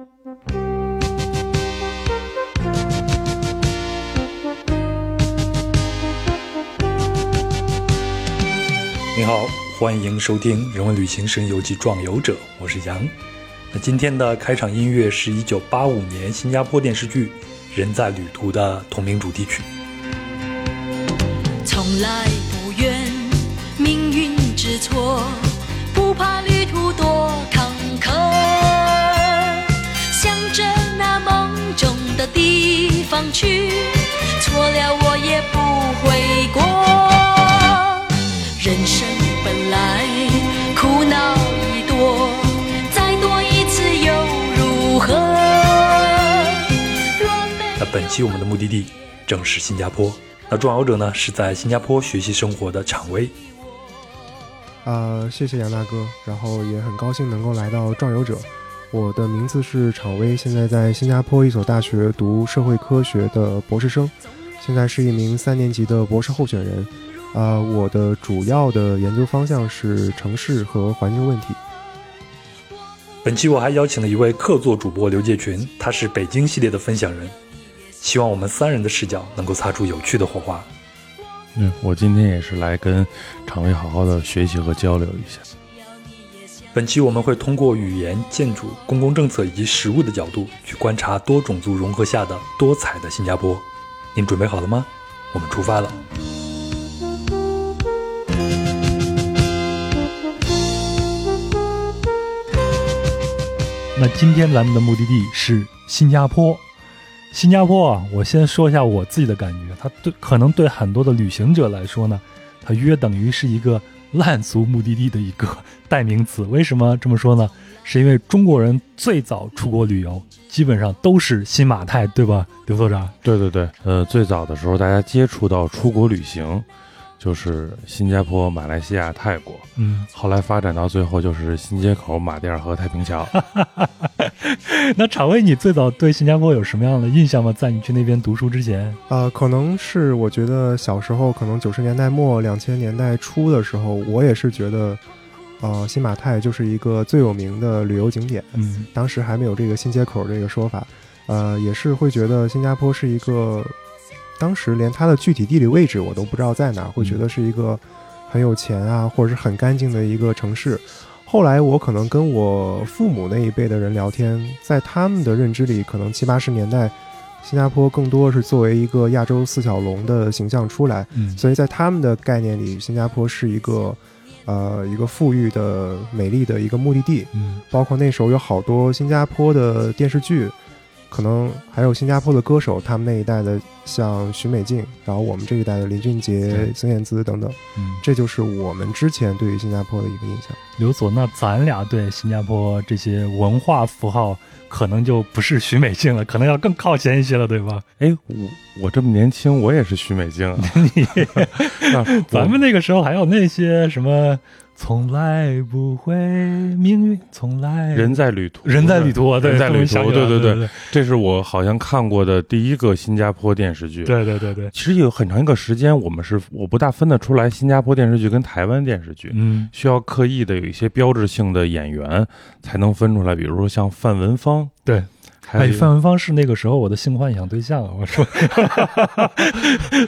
你好，欢迎收听《人文旅行声游记·壮游者》，我是杨。那今天的开场音乐是一九八五年新加坡电视剧《人在旅途》的同名主题曲。从来方去，错了我也不悔过。人生本来苦恼已多，再多一次又如何？若没那本期我们的目的地正是新加坡。那壮游者呢是在新加坡学习生活的常威。啊、谢谢杨大哥，然后也很高兴能够来到壮游者。我的名字是常威，现在在新加坡一所大学读社会科学的博士生，现在是一名三年级的博士候选人。啊、我的主要的研究方向是城市和环境问题。本期我还邀请了一位客座主播刘介群，他是北京系列的分享人，希望我们三人的视角能够擦出有趣的火花。嗯，我今天也是来跟常威好好的学习和交流一下。本期我们会通过语言、建筑、公共政策以及食物的角度去观察多种族融合下的多彩的新加坡。您准备好了吗？我们出发了。那今天咱们的目的地是新加坡。新加坡啊，我先说一下我自己的感觉，它对可能对很多的旅行者来说呢，它约等于是一个烂俗目的地的一个代名词。为什么这么说呢？是因为中国人最早出国旅游，基本上都是新马泰，对吧，刘所长？对对对，呃，最早的时候大家接触到出国旅行，就是新加坡、马来西亚、泰国，嗯，后来发展到最后就是新街口、马甸儿和太平桥。那场威，你最早对新加坡有什么样的印象吗？在你去那边读书之前？啊、可能是我觉得小时候，可能九十年代末、两千年代初的时候，我也是觉得，呃，新马泰就是一个最有名的旅游景点。嗯当时还没有这个新街口这个说法，呃，也是会觉得新加坡是一个，当时连它的具体地理位置我都不知道在哪儿，会觉得是一个很有钱啊，或者是很干净的一个城市。后来我可能跟我父母那一辈的人聊天，在他们的认知里，可能七八十年代，新加坡更多是作为一个亚洲四小龙的形象出来，嗯所以在他们的概念里，新加坡是一个，呃，一个富裕的、美丽的一个目的地。嗯包括那时候有好多新加坡的电视剧，可能还有新加坡的歌手，他们那一代的像许美静，然后我们这一代的林俊杰、孙燕姿等等，嗯，这就是我们之前对于新加坡的一个印象。刘所，那咱俩对新加坡这些文化符号，可能就不是许美静了，可能要更靠前一些了，对吧？哎，我我这么年轻，我也是许美静啊。你咱们那个时候还有那些什么，从来不会命运，从来人在旅途，人在旅途人在旅途，对对对这是我好像看过的第一个新加坡电视剧。对对对对，其实有很长一个时间，我们是我不大分得出来新加坡电视剧跟台湾电视剧，嗯需要刻意的有一些标志性的演员才能分出来，比如说像范文芳，对。哎，范文芳是那个时候我的性幻想对象啊！我说，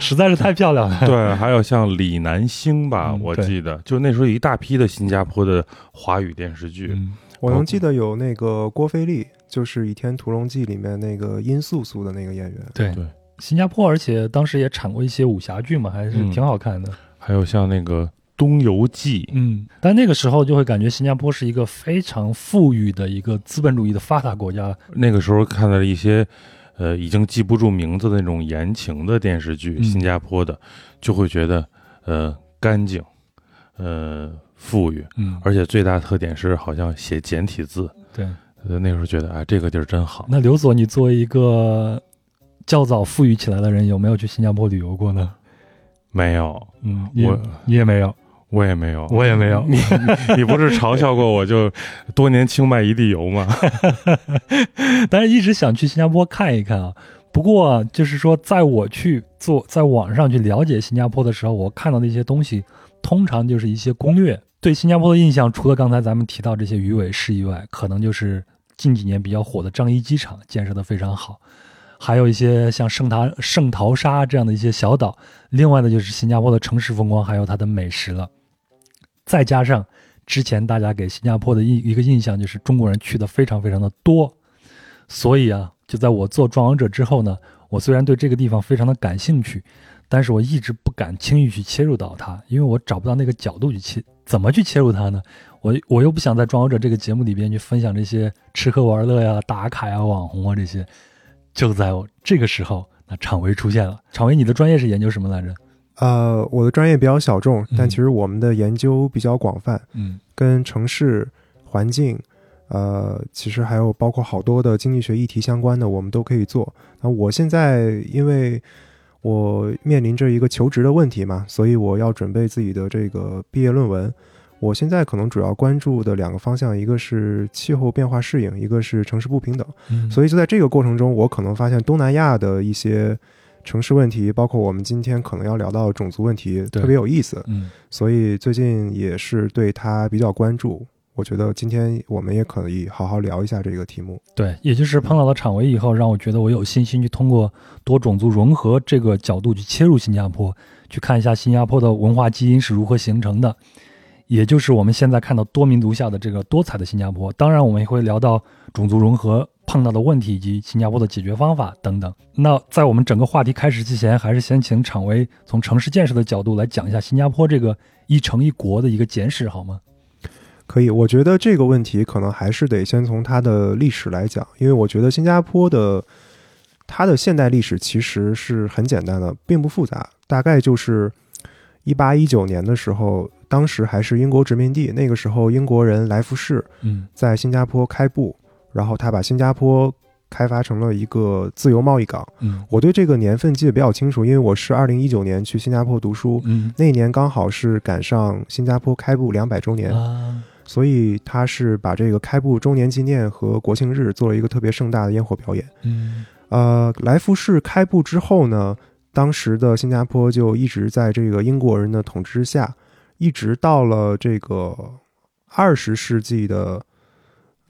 实在是太漂亮了。对，还有像李南星吧，我记得就那时候有一大批的新加坡的华语电视剧，嗯，我能记得有那个郭菲丽，就是《倚天屠龙记》里面那个殷素素的那个演员。对对新加坡，而且当时也产过一些武侠剧嘛，还是嗯挺好看的。还有像那个《东游记》，嗯，但那个时候就会感觉新加坡是一个非常富裕的一个资本主义的发达国家。那个时候看到了一些，呃，已经记不住名字的那种言情的电视剧，嗯新加坡的，就会觉得，呃，干净，呃，富裕，嗯，而且最大特点是好像写简体字。对。呃，那时候觉得啊，这个地儿真好。那刘所，你作为一个较早富裕起来的人，有没有去新加坡旅游过呢？没有，嗯，你我你也没有，我也没有，我也没有。你你不是嘲笑过我就多年清迈一地游吗？但是一直想去新加坡看一看啊。不过啊就是说，在我去做在网上去了解新加坡的时候，我看到的一些东西，通常就是一些攻略。对新加坡的印象，除了刚才咱们提到这些鱼尾狮以外，可能就是近几年比较火的樟宜机场建设的非常好，还有一些像圣塔圣淘沙这样的一些小岛。另外呢，就是新加坡的城市风光，还有它的美食了。再加上之前大家给新加坡的一一个印象就是中国人去的非常非常的多，所以啊，就在我做壮游者之后呢，我虽然对这个地方非常的感兴趣，但是我一直不敢轻易去切入到它，因为我找不到那个角度去切，怎么去切入它呢？我 我又不想在壮游者这个节目里边去分享这些吃喝玩乐呀、打卡呀、网红啊这些。就在我这个时候，那场维出现了。场维，你的专业是研究什么来着？呃，我的专业比较小众，但嗯其实我们的研究比较广泛，嗯跟城市环境，呃，其实还有包括好多的经济学议题相关的，我们都可以做。那我现在因为我面临着一个求职的问题嘛，所以我要准备自己的这个毕业论文。我现在可能主要关注的两个方向，一个是气候变化适应，一个是城市不平等。嗯，所以就在这个过程中，我可能发现东南亚的一些城市问题，包括我们今天可能要聊到种族问题，对特别有意思。嗯所以最近也是对他比较关注。我觉得今天我们也可以好好聊一下这个题目。对，也就是碰到了场维以后，让我觉得我有信心去通过多种族融合这个角度去切入新加坡，去看一下新加坡的文化基因是如何形成的，也就是我们现在看到多民族下的这个多彩的新加坡。当然，我们也会聊到种族融合碰到的问题以及新加坡的解决方法等等。那在我们整个话题开始之前，还是先请场维从城市建设的角度来讲一下新加坡这个一城一国的一个简史，好吗？可以，我觉得这个问题可能还是得先从它的历史来讲，因为我觉得新加坡的它的现代历史其实是很简单的，并不复杂，大概就是一八一九年的时候，当时还是英国殖民地，那个时候英国人来福士嗯在新加坡开埠，然后他把新加坡开发成了一个自由贸易港。嗯我对这个年份记得比较清楚，因为我是二零一九年去新加坡读书，嗯那一年刚好是赶上新加坡开埠两百周年，啊所以他是把这个开埠周年纪念和国庆日做了一个特别盛大的烟火表演。嗯呃，来福士开埠之后呢，当时的新加坡就一直在这个英国人的统治下，一直到了这个二十世纪的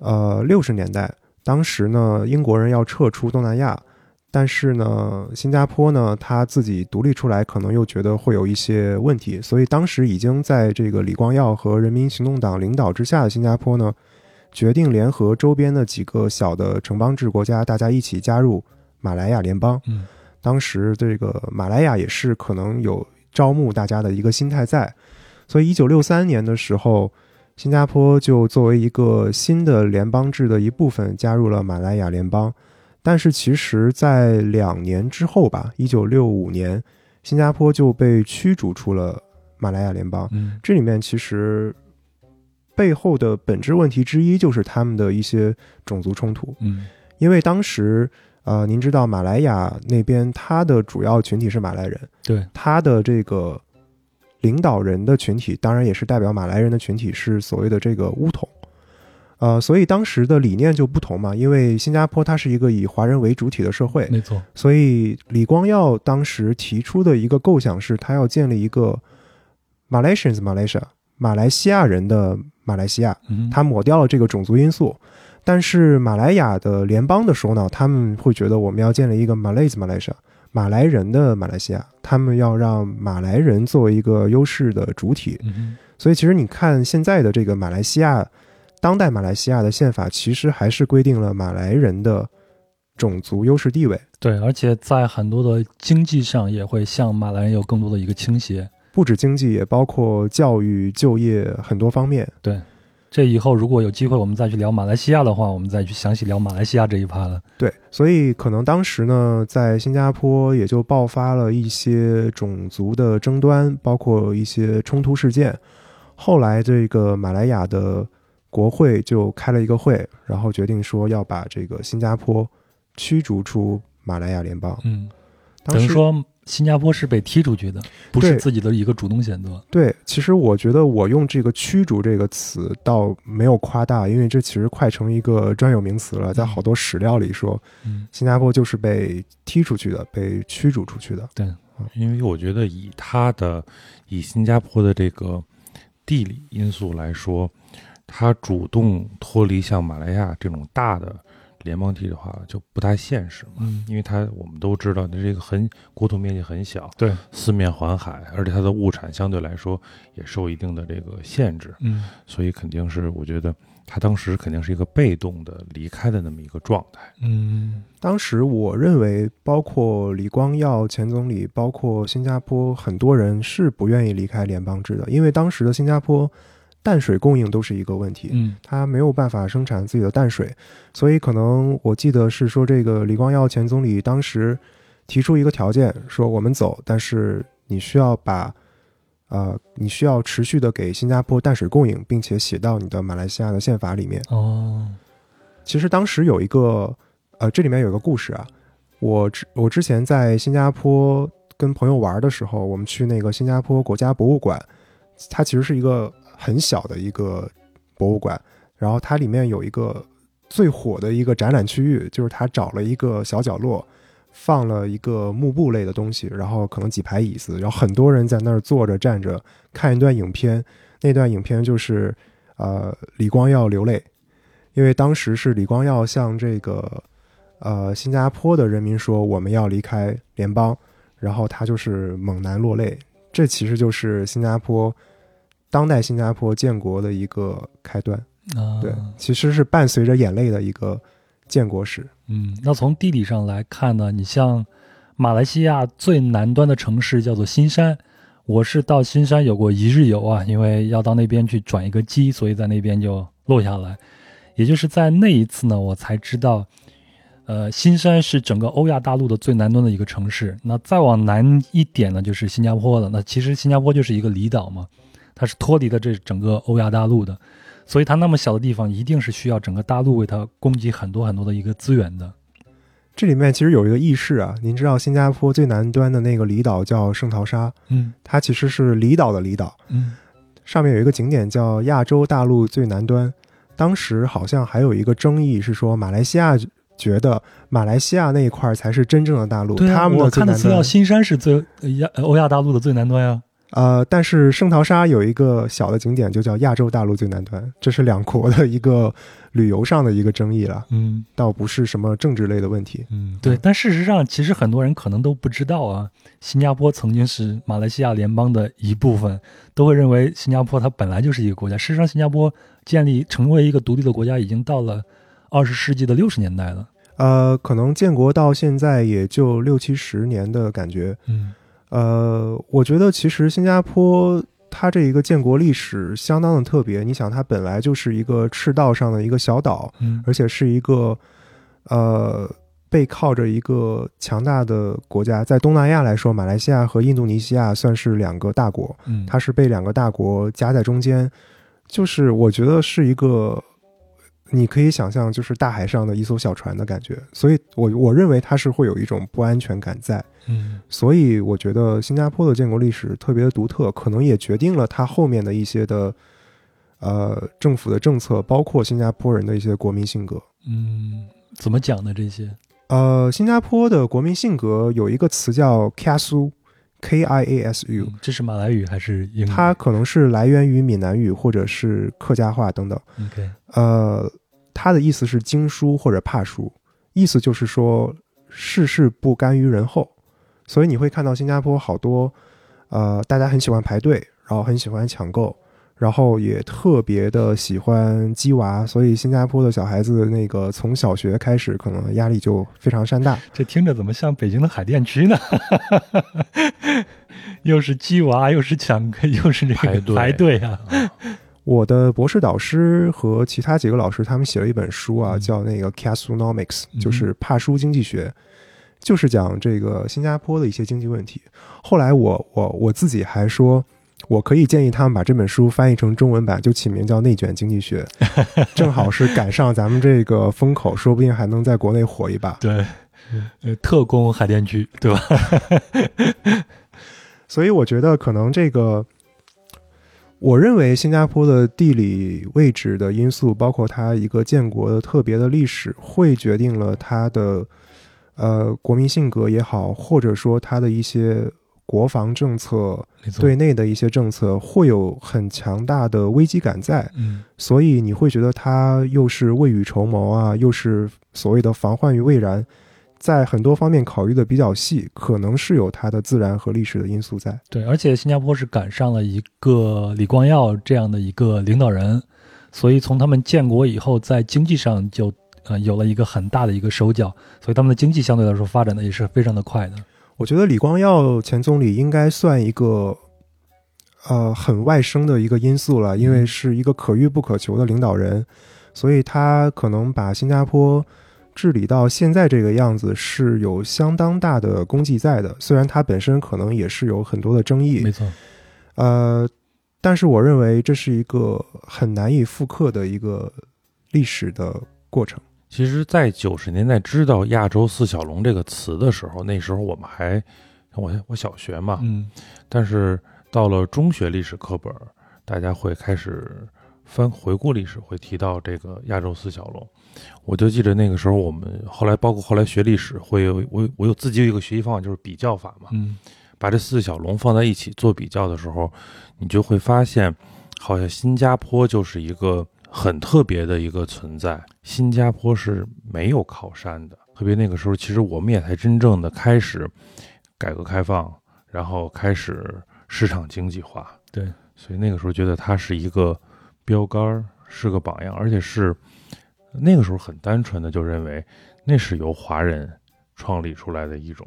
呃六十年代，当时呢，英国人要撤出东南亚，但是呢，新加坡呢，他自己独立出来，可能又觉得会有一些问题，所以当时已经在这个李光耀和人民行动党领导之下的新加坡呢，决定联合周边的几个小的城邦制国家，大家一起加入马来亚联邦。嗯当时这个马来亚也是可能有招募大家的一个心态在，所以一九六三年的时候，新加坡就作为一个新的联邦制的一部分加入了马来亚联邦。但是其实，在两年之后吧，一九六五年，新加坡就被驱逐出了马来亚联邦。嗯这里面其实背后的本质问题之一就是他们的一些种族冲突。嗯因为当时，呃，您知道马来亚那边它的主要群体是马来人，对它的这个领导人的群体，当然也是代表马来人的群体，是所谓的这个巫统。呃，所以当时的理念就不同嘛，因为新加坡它是一个以华人为主体的社会，没错所以李光耀当时提出的一个构想是，他要建立一个 Malaysians Malaysia 马来西亚人的马来西亚，嗯他抹掉了这个种族因素。但是马来亚的联邦的首脑他们会觉得我们要建立一个 Malays Malaysia 马来人的马来西亚，他们要让马来人作为一个优势的主体。嗯所以其实你看现在的这个马来西亚，当代马来西亚的宪法其实还是规定了马来人的种族优势地位。对，而且在很多的经济上也会向马来人有更多的一个倾斜。不止经济，也包括教育、就业很多方面。对，这以后如果有机会我们再去聊马来西亚的话，我们再去详细聊马来西亚这一趴了。对，所以可能当时呢，在新加坡也就爆发了一些种族的争端，包括一些冲突事件。后来，这个马来亚的国会就开了一个会，然后决定说要把这个新加坡驱逐出马来亚联邦。嗯，等于说新加坡是被踢出去的，不是自己的一个主动选择。对，其实我觉得我用这个“驱逐”这个词倒没有夸大，因为这其实快成一个专有名词了，在好多史料里说，嗯，新加坡就是被踢出去的，被驱逐出去的。对因为我觉得以它的以新加坡的这个地理因素来说，他主动脱离像马来亚这种大的联邦体的话，就不太现实嘛。嗯，因为它我们都知道，它这个很国土面积很小，对，四面环海，而且它的物产相对来说也受一定的这个限制，嗯所以肯定是我觉得他当时肯定是一个被动的离开的那么一个状态。嗯当时我认为，包括李光耀前总理，包括新加坡很多人是不愿意离开联邦制的，因为当时的新加坡淡水供应都是一个问题。嗯它没有办法生产自己的淡水，所以可能我记得是说，这个李光耀前总理当时提出一个条件，说我们走，但是你需要把，呃，你需要持续的给新加坡淡水供应，并且写到你的马来西亚的宪法里面。哦其实当时有一个，呃，这里面有一个故事啊，我之我之前在新加坡跟朋友玩的时候，我们去那个新加坡国家博物馆，它其实是一个很小的一个博物馆，然后它里面有一个最火的一个展览区域，就是他找了一个小角落，放了一个幕布类的东西，然后可能几排椅子，然后很多人在那儿坐着站着看一段影片，那段影片就是呃李光耀流泪。因为当时是李光耀向这个呃新加坡的人民说我们要离开联邦，然后他就是猛男落泪，这其实就是新加坡当代新加坡建国的一个开端。啊，对，其实是伴随着眼泪的一个建国史。嗯，那从地理上来看呢，你像马来西亚最南端的城市叫做新山，我是到新山有过一日游啊，因为要到那边去转一个机，所以在那边就落下来。也就是在那一次呢，我才知道，呃，新山是整个欧亚大陆的最南端的一个城市。那再往南一点呢，就是新加坡了。那其实新加坡就是一个离岛嘛，它是脱离了这整个欧亚大陆的，所以它那么小的地方，一定是需要整个大陆为它供给很多很多的一个资源的。这里面其实有一个轶事啊，您知道新加坡最南端的那个离岛叫圣淘沙，嗯它其实是离岛的离岛，嗯上面有一个景点叫亚洲大陆最南端。当时好像还有一个争议是说，马来西亚觉得马来西亚那一块才是真正的大陆，对啊，他们我看的资料，。新山是最呃亚呃欧亚大陆的最南端呀。呃，但是圣淘沙有一个小的景点，就叫亚洲大陆最南端，这是两国的一个旅游上的一个争议了，嗯倒不是什么政治类的问题。嗯，对。但事实上，其实很多人可能都不知道啊，新加坡曾经是马来西亚联邦的一部分，都会认为新加坡它本来就是一个国家。事实上，新加坡建立成为一个独立的国家，已经到了二十世纪的六十年代了。呃，可能建国到现在也就六七十年的感觉。嗯呃，我觉得其实新加坡它这一个建国历史相当的特别。你想，它本来就是一个赤道上的一个小岛，嗯而且是一个呃背靠着一个强大的国家。在东南亚来说，马来西亚和印度尼西亚算是两个大国，嗯，它是被两个大国夹在中间，就是我觉得是一个。你可以想象，就是大海上的一艘小船的感觉，所以我我认为它是会有一种不安全感在，嗯所以我觉得新加坡的建国历史特别的独特，可能也决定了它后面的一些的呃政府的政策，包括新加坡人的一些国民性格。嗯，怎么讲呢？这些呃，新加坡的国民性格有一个词叫 “kasu”，K I A S U，嗯这是马来语还是英语？它可能是来源于闽南语或者是客家话等等。OK，呃，它的意思是经书或者怕书，意思就是说世事不甘于人后。所以你会看到新加坡好多，呃，大家很喜欢排队，然后很喜欢抢购，然后也特别的喜欢鸡娃，所以新加坡的小孩子那个从小学开始，可能压力就非常山大。这听着怎么像北京的海淀区呢？又是鸡娃，又是抢，又是这个排队排队啊！我的博士导师和其他几个老师，他们写了一本书啊，嗯叫那个 Casunomics，嗯就是帕书经济学，就是讲这个新加坡的一些经济问题。后来我我我自己还说，我可以建议他们把这本书翻译成中文版，就起名叫《内卷经济学》，正好是赶上咱们这个风口，说不定还能在国内火一把。对，呃，特工海淀区，对吧？所以我觉得可能这个，我认为新加坡的地理位置的因素，包括它一个建国的特别的历史，会决定了它的呃国民性格也好，或者说它的一些国防政策、对内的一些政策会有很强大的危机感在，嗯，所以你会觉得它又是未雨绸缪啊，又是所谓的防患于未然，在很多方面考虑的比较细，可能是有它的自然和历史的因素在。对，而且新加坡是赶上了一个李光耀这样的一个领导人，所以从他们建国以后，在经济上就呃有了一个很大的一个手脚，所以他们的经济相对来说发展的也是非常的快的。我觉得李光耀前总理应该算一个，呃，很外生的一个因素了，因为是一个可遇不可求的领导人，所以他可能把新加坡治理到现在这个样子是有相当大的功绩在的。虽然它本身可能也是有很多的争议没，错，呃，但是我认为这是一个很难以复刻的一个历史的过程。其实，在九十年代知道“亚洲四小龙”这个词的时候，那时候我们还我我小学嘛，嗯，但是到了中学历史课本，大家会开始翻回顾历史，会提到这个亚洲四小龙。我就记得那个时候，我们后来包括后来学历史，会有我我有自己有一个学习方法，就是比较法嘛。嗯，把这四小龙放在一起做比较的时候，你就会发现，好像新加坡就是一个很特别的一个存在。新加坡是没有靠山的，特别那个时候，其实我们也才真正的开始改革开放，然后开始市场经济化。对，所以那个时候觉得它是一个标杆儿，是个榜样，而且是那个时候很单纯的就认为那是由华人创立出来的一种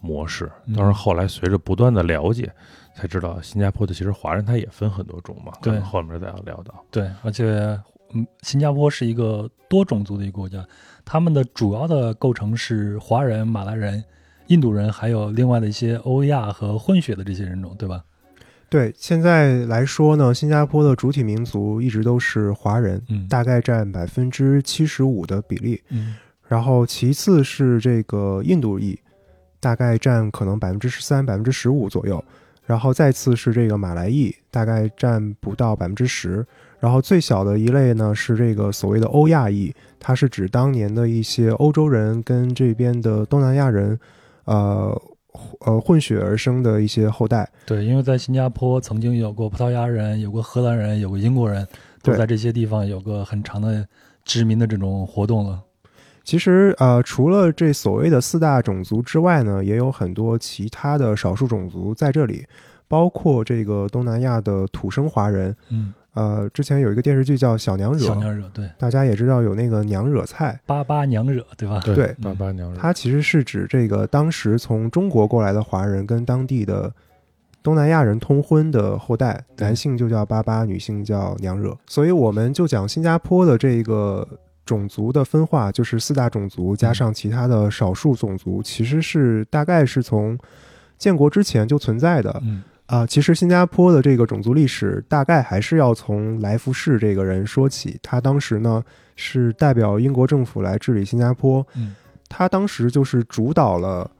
模式。嗯当然后来随着不断的了解，才知道新加坡的其实华人他也分很多种嘛。对后面再要聊到。对，而且嗯，新加坡是一个多种族的一个国家，他们的主要的构成是华人、马来人、印度人，还有另外的一些欧亚和混血的这些人种，对吧？对，现在来说呢，新加坡的主体民族一直都是华人，嗯大概占百分之七十五的比例。嗯然后其次是这个印度裔，大概占可能百分之十三、百分之十五左右。然后再次是这个马来裔，大概占不到百分之十。然后最小的一类呢是这个所谓的欧亚裔，它是指当年的一些欧洲人跟这边的东南亚人，呃呃混血而生的一些后代。对，因为在新加坡曾经有过葡萄牙人，有过荷兰人，有过英国人，都在这些地方有个很长的殖民的这种活动了。其实，呃，除了这所谓的四大种族之外呢，也有很多其他的少数种族在这里，包括这个东南亚的土生华人。嗯，呃，之前有一个电视剧叫《小娘惹》，小娘惹，对，大家也知道有那个娘惹菜，巴巴娘惹，对吧？对对八八娘惹，它其实是指这个当时从中国过来的华人跟当地的东南亚人通婚的后代，男性就叫巴巴，女性叫娘惹。所以我们就讲新加坡的这个种族的分化，就是四大种族加上其他的少数种族，其实是大概是从建国之前就存在的。嗯啊，其实新加坡的这个种族历史大概还是要从来福士这个人说起。他当时呢是代表英国政府来治理新加坡，嗯他当时就是主导了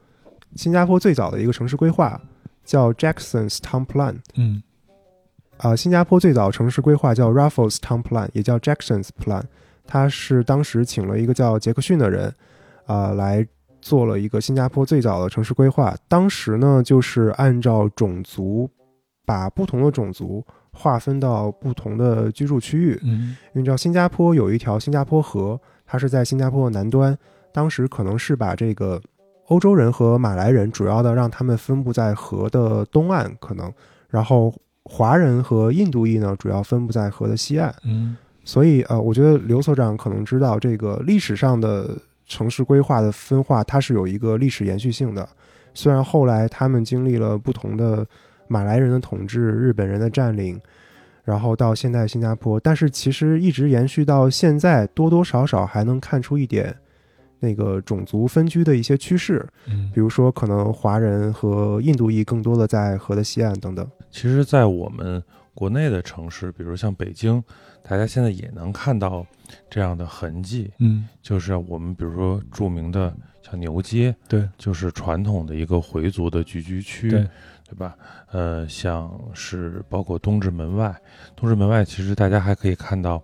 新加坡最早的一个城市规划，叫 Jackson's Town Plan。嗯啊，新加坡最早城市规划叫 Raffles Town Plan，也叫 Jackson's Plan。他是当时请了一个叫杰克逊的人，啊、来做了一个新加坡最早的城市规划。当时呢，就是按照种族，把不同的种族划分到不同的居住区域。嗯因为你知道新加坡有一条新加坡河，它是在新加坡的南端，当时可能是把这个欧洲人和马来人主要的让他们分布在河的东岸，可能，然后华人和印度裔呢主要分布在河的西岸。嗯所以呃，我觉得刘所长可能知道这个历史上的城市规划的分化，它是有一个历史延续性的。虽然后来他们经历了不同的马来人的统治、日本人的占领，然后到现在新加坡，但是其实一直延续到现在，多多少少还能看出一点那个种族分居的一些趋势。嗯比如说，可能华人和印度裔更多的在河的西岸等等。其实，在我们国内的城市，比如像北京，大家现在也能看到这样的痕迹，嗯，就是我们比如说著名的像牛街，对。就是传统的一个回族的聚居区，对，对吧？呃，像是包括东直门外，东直门外其实大家还可以看到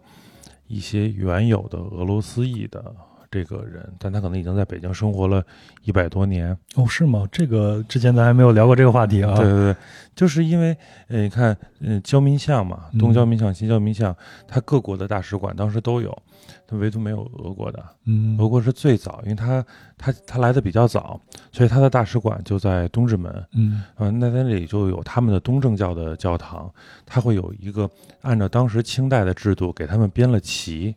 一些原有的俄罗斯裔的这个人，但他可能已经在北京生活了一百多年。哦，是吗？这个之前咱还没有聊过这个话题啊。对对对，就是因为呃，你看，嗯，交民巷嘛，嗯东交民巷、西交民巷，它各国的大使馆当时都有，它唯独没有俄国的。嗯，俄国是最早，因为它它它来的比较早，所以它的大使馆就在东直门。嗯嗯，那在那里就有他们的东正教的教堂，它会有一个按照当时清代的制度给他们编了旗，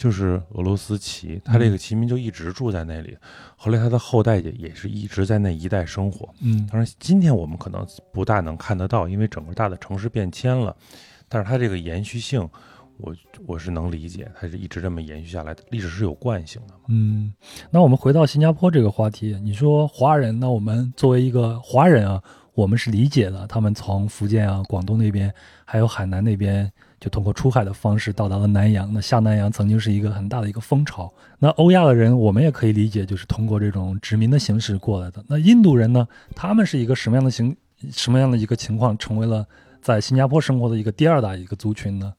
就是俄罗斯旗，他这个旗民就一直住在那里，后来他的后代也也是一直在那一带生活。嗯当然，今天我们可能不大能看得到，因为整个大的城市变迁了，但是它这个延续性，我我是能理解，它是一直这么延续下来的，历史是有惯性的嘛。嗯，那我们回到新加坡这个话题，你说华人，那我们作为一个华人啊，我们是理解的，他们从福建啊、广东那边，还有海南那边，就通过出海的方式到达了南洋。那下南洋曾经是一个很大的一个风潮。那欧亚的人，我们也可以理解，就是通过这种殖民的形式过来的。那印度人呢，他们是一个什么样的形，什么样的一个情况，成为了在新加坡生活的一个第二大一个族群呢？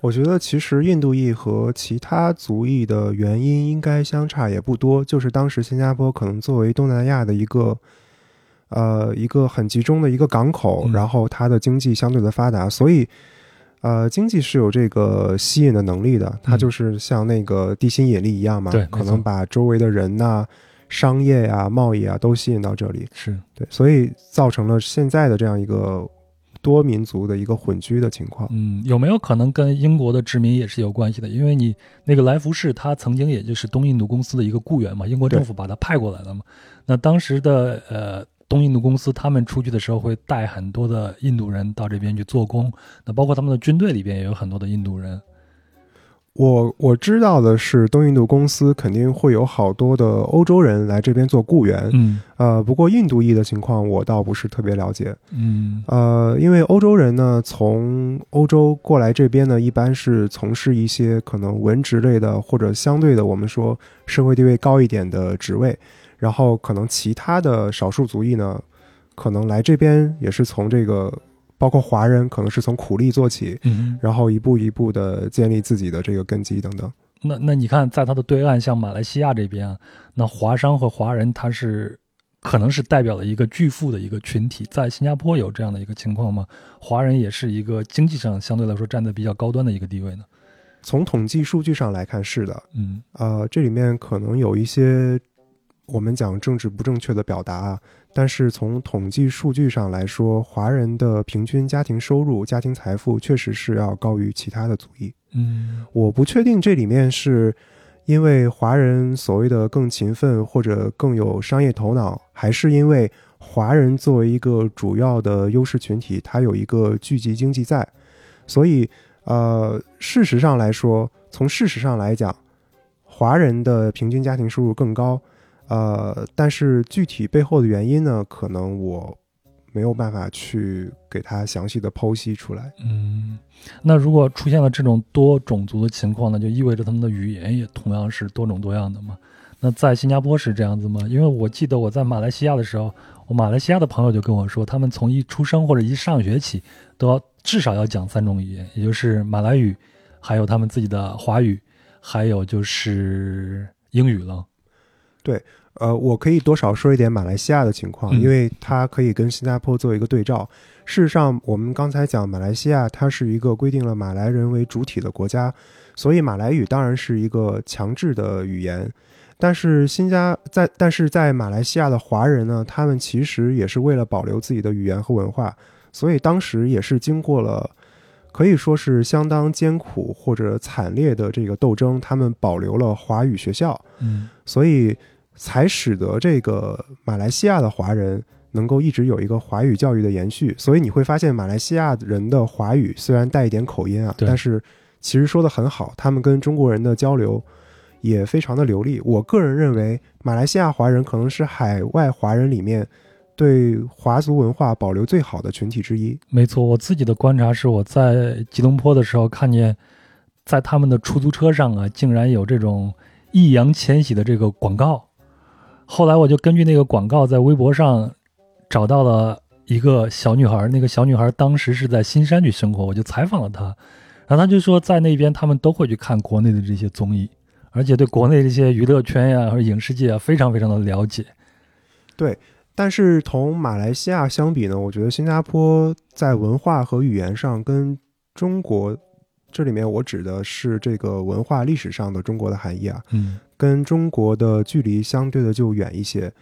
我觉得其实印度裔和其他族裔的原因应该相差也不多，就是当时新加坡可能作为东南亚的一个，呃，一个很集中的一个港口，嗯然后它的经济相对的发达，所以，呃，经济是有这个吸引的能力的，它嗯就是像那个地心引力一样嘛，对可能把周围的人呐、商业呀、贸易啊都吸引到这里，是，对，所以造成了现在的这样一个多民族的一个混居的情况。嗯，有没有可能跟英国的殖民也是有关系的？因为你那个来福士，他曾经也就是东印度公司的一个雇员嘛，英国政府把他派过来了嘛。那当时的呃东印度公司，他们出去的时候会带很多的印度人到这边去做工，那包括他们的军队里边也有很多的印度人。我我知道的是，东印度公司肯定会有好多的欧洲人来这边做雇员，嗯。呃，不过印度裔的情况我倒不是特别了解，嗯。呃，因为欧洲人呢从欧洲过来这边呢，一般是从事一些可能文职类的或者相对的我们说社会地位高一点的职位，然后可能其他的少数族裔呢，可能来这边也是从这个包括华人，可能是从苦力做起，嗯。然后一步一步的建立自己的这个根基等等。那那你看，在它的对岸，像马来西亚这边啊，那华商和华人，他是可能是代表了一个巨富的一个群体。在新加坡有这样的一个情况吗？华人也是一个经济上相对来说站在比较高端的一个地位呢？从统计数据上来看，是的，嗯呃，这里面可能有一些我们讲政治不正确的表达啊，但是从统计数据上来说，华人的平均家庭收入、家庭财富确实是要高于其他的族裔。嗯我不确定这里面是因为华人所谓的更勤奋或者更有商业头脑，还是因为华人作为一个主要的优势群体，它有一个聚集经济在，所以呃，事实上来说，从事实上来讲，华人的平均家庭收入更高，呃，但是具体背后的原因呢，可能我没有办法去给他详细的剖析出来。嗯。那如果出现了这种多种族的情况，呢就意味着他们的语言也同样是多种多样的嘛？那在新加坡是这样子吗？因为我记得我在马来西亚的时候，我马来西亚的朋友就跟我说，他们从一出生或者一上学起，都要至少要讲三种语言，也就是马来语，还有他们自己的华语，还有就是英语了。呃，我可以多少说一点马来西亚的情况，嗯因为它可以跟新加坡做一个对照。事实上，我们刚才讲马来西亚，它是一个规定了马来人为主体的国家，所以马来语当然是一个强制的语言。但是新加在但是在马来西亚的华人呢，他们其实也是为了保留自己的语言和文化，所以当时也是经过了可以说是相当艰苦或者惨烈的这个斗争，他们保留了华语学校。嗯所以才使得这个马来西亚的华人能够一直有一个华语教育的延续。所以你会发现，马来西亚人的华语虽然带一点口音啊，但是其实说的很好，他们跟中国人的交流也非常的流利。我个人认为，马来西亚华人可能是海外华人里面对华族文化保留最好的群体之一。没错，我自己的观察是我在吉隆坡的时候看见，在他们的出租车上啊，竟然有这种易烊千玺的这个广告。后来我就根据那个广告在微博上找到了一个小女孩，那个小女孩当时是在新山去生活，我就采访了她，然后她就说在那边他们都会去看国内的这些综艺，而且对国内这些娱乐圈呀和影视界啊非常非常的了解。对但是同马来西亚相比呢，我觉得新加坡在文化和语言上跟中国，这里面我指的是这个文化历史上的中国的含义啊，嗯跟中国的距离相对的就远一些。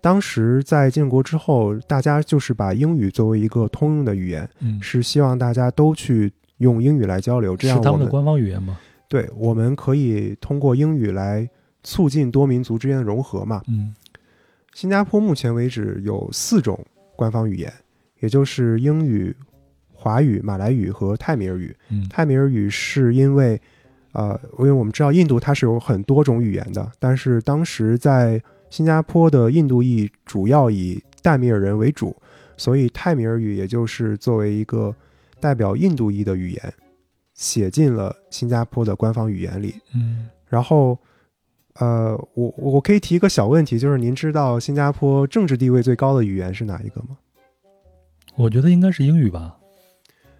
当时在建国之后，大家就是把英语作为一个通用的语言，嗯，是希望大家都去用英语来交流，这样是他们的官方语言吗？对我们可以通过英语来促进多民族之间的融合嘛。嗯新加坡目前为止有四种官方语言，也就是英语、华语、马来语和泰米尔语。嗯泰米尔语是因为，呃，因为我们知道印度它是有很多种语言的，但是当时在新加坡的印度裔主要以泰米尔人为主，所以泰米尔语也就是作为一个代表印度裔的语言，写进了新加坡的官方语言里。嗯，然后，呃，我我可以提一个小问题，就是您知道新加坡政治地位最高的语言是哪一个吗？我觉得应该是英语吧。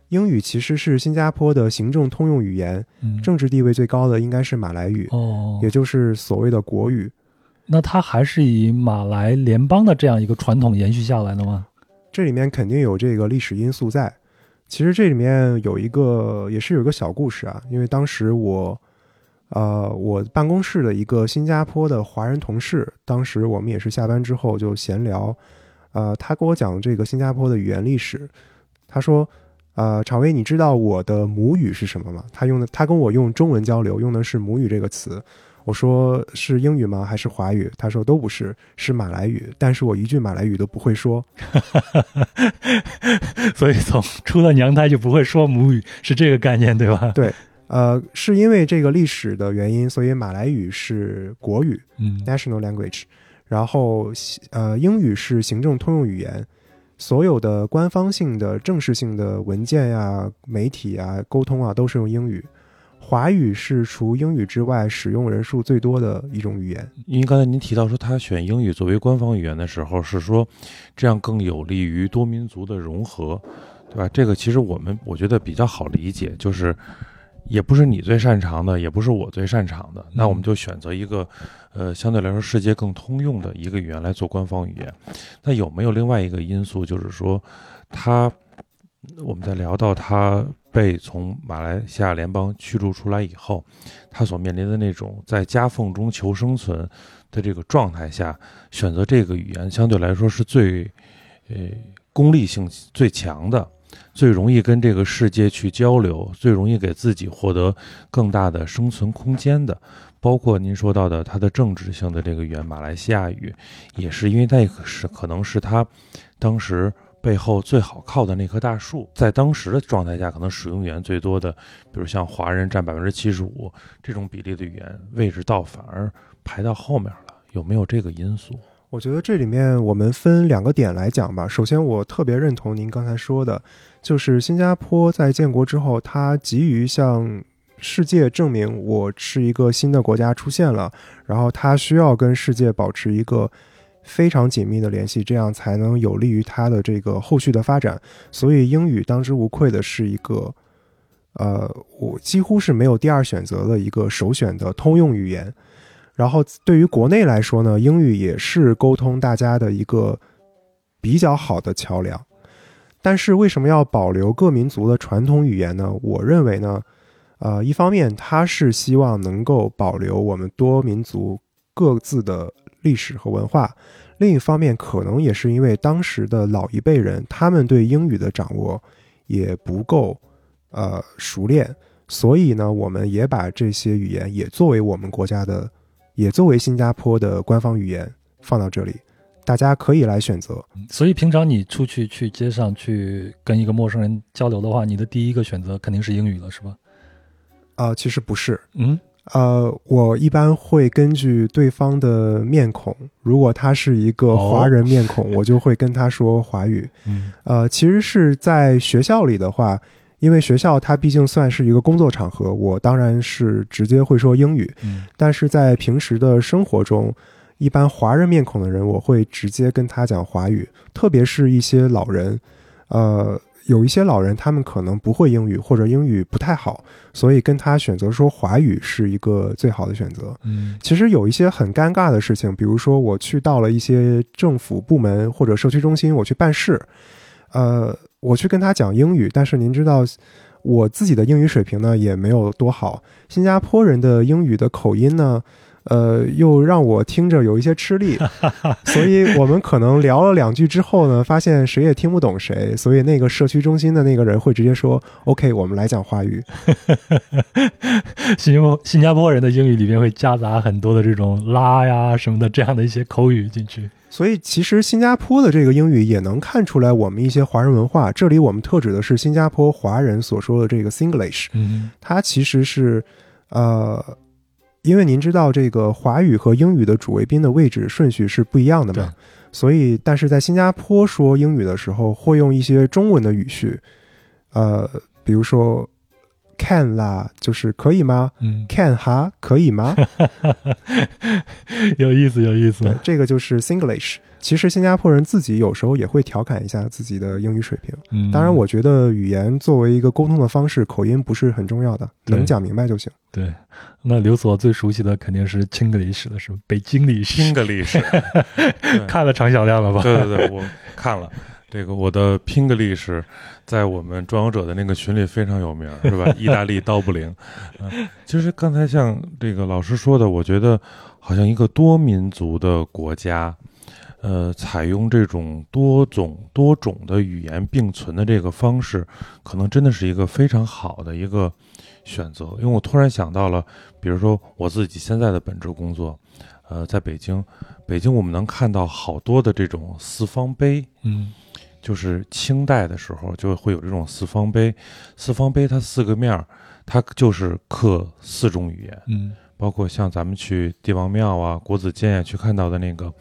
英语其实是新加坡的行政通用语言，嗯，政治地位最高的应该是马来语，哦，也就是所谓的国语。那它还是以马来联邦的这样一个传统延续下来的吗？这里面肯定有这个历史因素在。其实这里面有一个，也是有一个小故事啊，因为当时我，呃，我办公室的一个新加坡的华人同事，当时我们也是下班之后就闲聊，呃，他跟我讲这个新加坡的语言历史，他说，呃，常威，你知道我的母语是什么吗？他用的，他跟我用中文交流，用的是母语这个词。我说是英语吗？还是华语？他说都不是，是马来语。但是我一句马来语都不会说。所以从出了娘胎就不会说母语，是这个概念对吧？对呃，是因为这个历史的原因，所以马来语是国语嗯 （national language），然后呃，英语是行政通用语言。所有的官方性的、正式性的文件呀、媒体啊、沟通啊，都是用英语。华语是除英语之外使用人数最多的一种语言。因为刚才您提到说他选英语作为官方语言的时候，是说这样更有利于多民族的融合，对吧？这个其实我们我觉得比较好理解，就是也不是你最擅长的，也不是我最擅长的，那我们就选择一个呃相对来说世界更通用的一个语言来做官方语言。那有没有另外一个因素，就是说他我们在聊到他被从马来西亚联邦驱逐出来以后，他所面临的那种在夹缝中求生存的这个状态下，选择这个语言相对来说是最，呃，功利性最强的，最容易跟这个世界去交流，最容易给自己获得更大的生存空间的。包括您说到的它的政治性的这个语言马来西亚语，也是因为那个是可能是他当时背后最好靠的那棵大树，在当时的状态下，可能使用语言最多的，比如像华人占百分之七十五这种比例的语言，位置倒反而排到后面了，有没有这个因素？我觉得这里面我们分两个点来讲吧。首先，我特别认同您刚才说的，就是新加坡在建国之后，它急于向世界证明我是一个新的国家出现了，然后它需要跟世界保持一个非常紧密的联系，这样才能有利于它的这个后续的发展。所以，英语当之无愧的是一个，呃，我几乎是没有第二选择的一个首选的通用语言。然后对于国内来说呢，英语也是沟通大家的一个比较好的桥梁。但是为什么要保留各民族的传统语言呢？我认为呢，呃，一方面它是希望能够保留我们多民族各自的历史和文化，另一方面可能也是因为当时的老一辈人他们对英语的掌握也不够呃熟练，所以呢，我们也把这些语言也作为我们国家的。也作为新加坡的官方语言放到这里，大家可以来选择。所以平常你出去去街上去跟一个陌生人交流的话，你的第一个选择肯定是英语了，是吧？啊、其实不是，嗯，呃，我一般会根据对方的面孔，如果他是一个哦华人面孔，我就会跟他说华语。嗯呃，其实是在学校里的话，因为学校它毕竟算是一个工作场合，我当然是直接会说英语。嗯但是在平时的生活中，一般华人面孔的人，我会直接跟他讲华语，特别是一些老人，呃，有一些老人他们可能不会英语或者英语不太好，所以跟他选择说华语是一个最好的选择。嗯其实有一些很尴尬的事情，比如说我去到了一些政府部门或者社区中心，我去办事，呃，我去跟他讲英语，但是您知道，我自己的英语水平呢也没有多好，新加坡人的英语的口音呢。呃，又让我听着有一些吃力，所以我们可能聊了两句之后呢，发现谁也听不懂谁，所以那个社区中心的那个人会直接说：“OK，我们来讲华语。新加坡新加坡人的英语里面会夹杂很多的这种拉呀什么的这样的一些口语进去。所以其实新加坡的这个英语也能看出来我们一些华人文化。这里我们特指的是新加坡华人所说的这个 Singlish，嗯它其实是呃，因为您知道这个华语和英语的主谓宾的位置顺序是不一样的嘛，所以但是在新加坡说英语的时候会用一些中文的语序，呃，比如说 can 啦，就是可以吗嗯，？can 哈，可以吗？有意思有意思对。，这个就是 Singlish。其实新加坡人自己有时候也会调侃一下自己的英语水平。嗯，当然，我觉得语言作为一个沟通的方式，口音不是很重要的，能讲明白就行。对，那刘所最熟悉的肯定是 Chinglish 了，是吧？北京历史，English，看了常小亮了吧？对对对，我看了这个我的 Pinglish 在我们装游者的那个群里非常有名，是吧？意大利刀不灵。其实刚才像这个老师说的，我觉得好像一个多民族的国家。呃，采用这种多种多种的语言并存的这个方式，可能真的是一个非常好的一个选择。因为我突然想到了，比如说我自己现在的本职工作，呃，在北京，北京我们能看到好多的这种四方碑，嗯就是清代的时候就会有这种四方碑。四方碑它四个面儿，它就是刻四种语言，嗯包括像咱们去帝王庙啊、国子监啊去看到的那个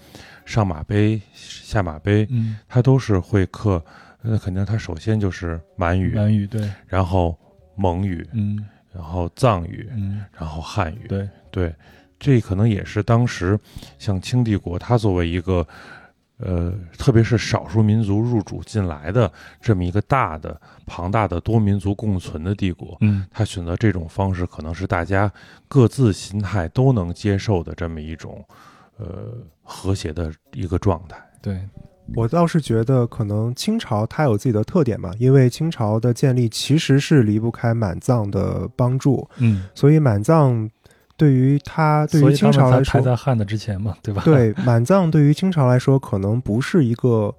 上马碑、下马碑，嗯，它都是会刻。那肯定它首先就是满语，满语对，然后蒙语，嗯然后藏语，嗯然后汉语。对，对，这可能也是当时像清帝国，它作为一个呃，特别是少数民族入主进来的这么一个大的、庞大的多民族共存的帝国，嗯。他选择这种方式，可能是大家各自心态都能接受的这么一种呃和谐的一个状态。对，我倒是觉得，可能清朝它有自己的特点嘛，因为清朝的建立其实是离不开满藏的帮助，嗯，所以满藏对于他对于清朝来说，排在汉的之前嘛，对吧？，对满藏对于清朝来说，可能不是一个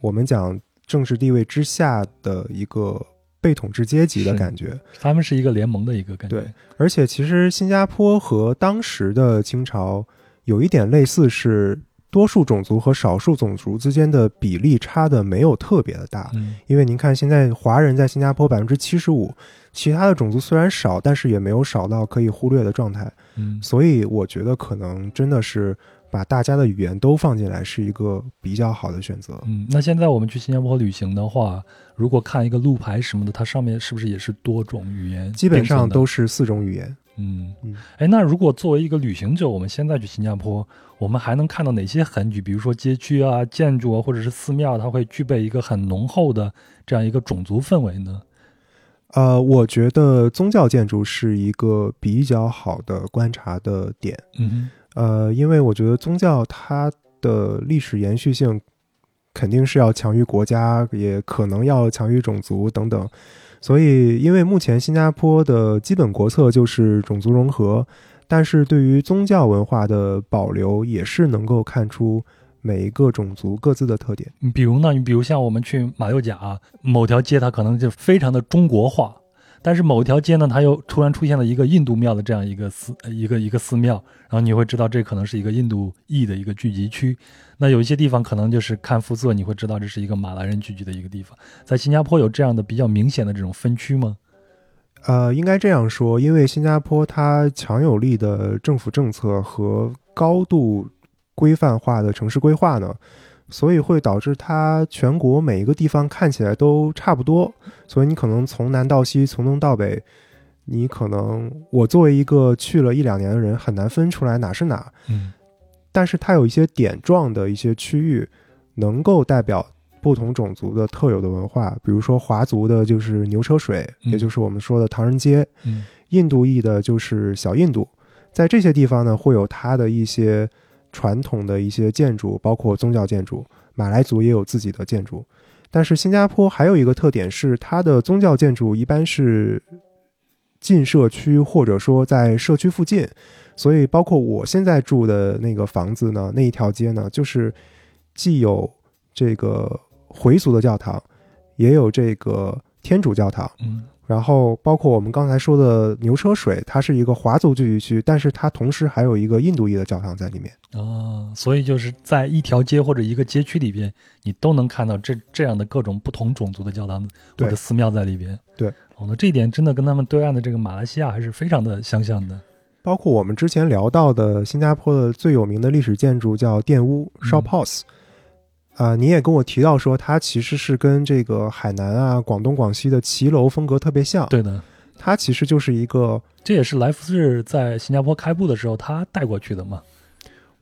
我们讲政治地位之下的一个被统治阶级的感觉。他们是一个联盟的一个感觉。对，而且其实新加坡和当时的清朝有一点类似，是多数种族和少数种族之间的比例差的没有特别的大。嗯因为您看，现在华人在新加坡百分之七十五，其他的种族虽然少，但是也没有少到可以忽略的状态。嗯所以我觉得可能真的是把大家的语言都放进来是一个比较好的选择。嗯，那现在我们去新加坡旅行的话，如果看一个路牌什么的，它上面是不是也是多种语言？基本上都。是四种语言。嗯嗯，哎，那如果作为一个旅行者，我们现在去新加坡，我们还能看到哪些痕迹？比如说街区啊、建筑啊，或者是寺庙，它会具备一个很浓厚的这样一个种族氛围呢？呃，我觉得宗教建筑是一个比较好的观察的点。嗯呃，因为我觉得宗教它的历史延续性肯定是要强于国家，也可能要强于种族等等。所以，因为目前新加坡的基本国策就是种族融合，但是对于宗教文化的保留，也是能够看出每一个种族各自的特点。哼，比如呢，你比如像我们去马六甲、啊、某条街，它可能就非常的中国化。但是某一条街呢，它又突然出现了一个印度庙的这样一个寺，呃一个一个寺庙，然后你会知道这可能是一个印度裔的一个聚集区。那有一些地方可能就是看肤色，你会知道这是一个马来人聚集的一个地方。在新加坡有这样的比较明显的这种分区吗？呃，应该这样说，因为新加坡它强有力的政府政策和高度规范化的城市规划呢，所以会导致它全国每一个地方看起来都差不多，所以你可能从南到西，从东到北，你可能我作为一个去了一两年的人，很难分出来哪是哪，嗯。但是它有一些点状的一些区域，能够代表不同种族的特有的文化，比如说华族的就是牛车水，嗯。也就是我们说的唐人街；嗯。印度裔的就是小印度。在这些地方呢，会有它的一些传统的一些建筑，包括宗教建筑。马来族也有自己的建筑，但是新加坡还有一个特点是，它的宗教建筑一般是进社区或者说在社区附近，所以包括我现在住的那个房子呢，那一条街呢，就是既有这个回族的教堂，也有这个天主教堂。嗯然后包括我们刚才说的牛车水，它是一个华族聚居区，但是它同时还有一个印度裔的教堂在里面。啊，所以就是在一条街或者一个街区里边，你都能看到这这样的各种不同种族的教堂或者寺庙在里边。对，哦，那这一点真的跟他们对岸的这个马来西亚还是非常的相像的。包括我们之前聊到的新加坡的最有名的历史建筑叫殿屋嗯 （Shop House）。啊、你也跟我提到说，它其实是跟这个海南啊、广东、广西的骑楼风格特别像。对的，它其实就是一个，这也是来福士在新加坡开埠的时候他带过去的嘛。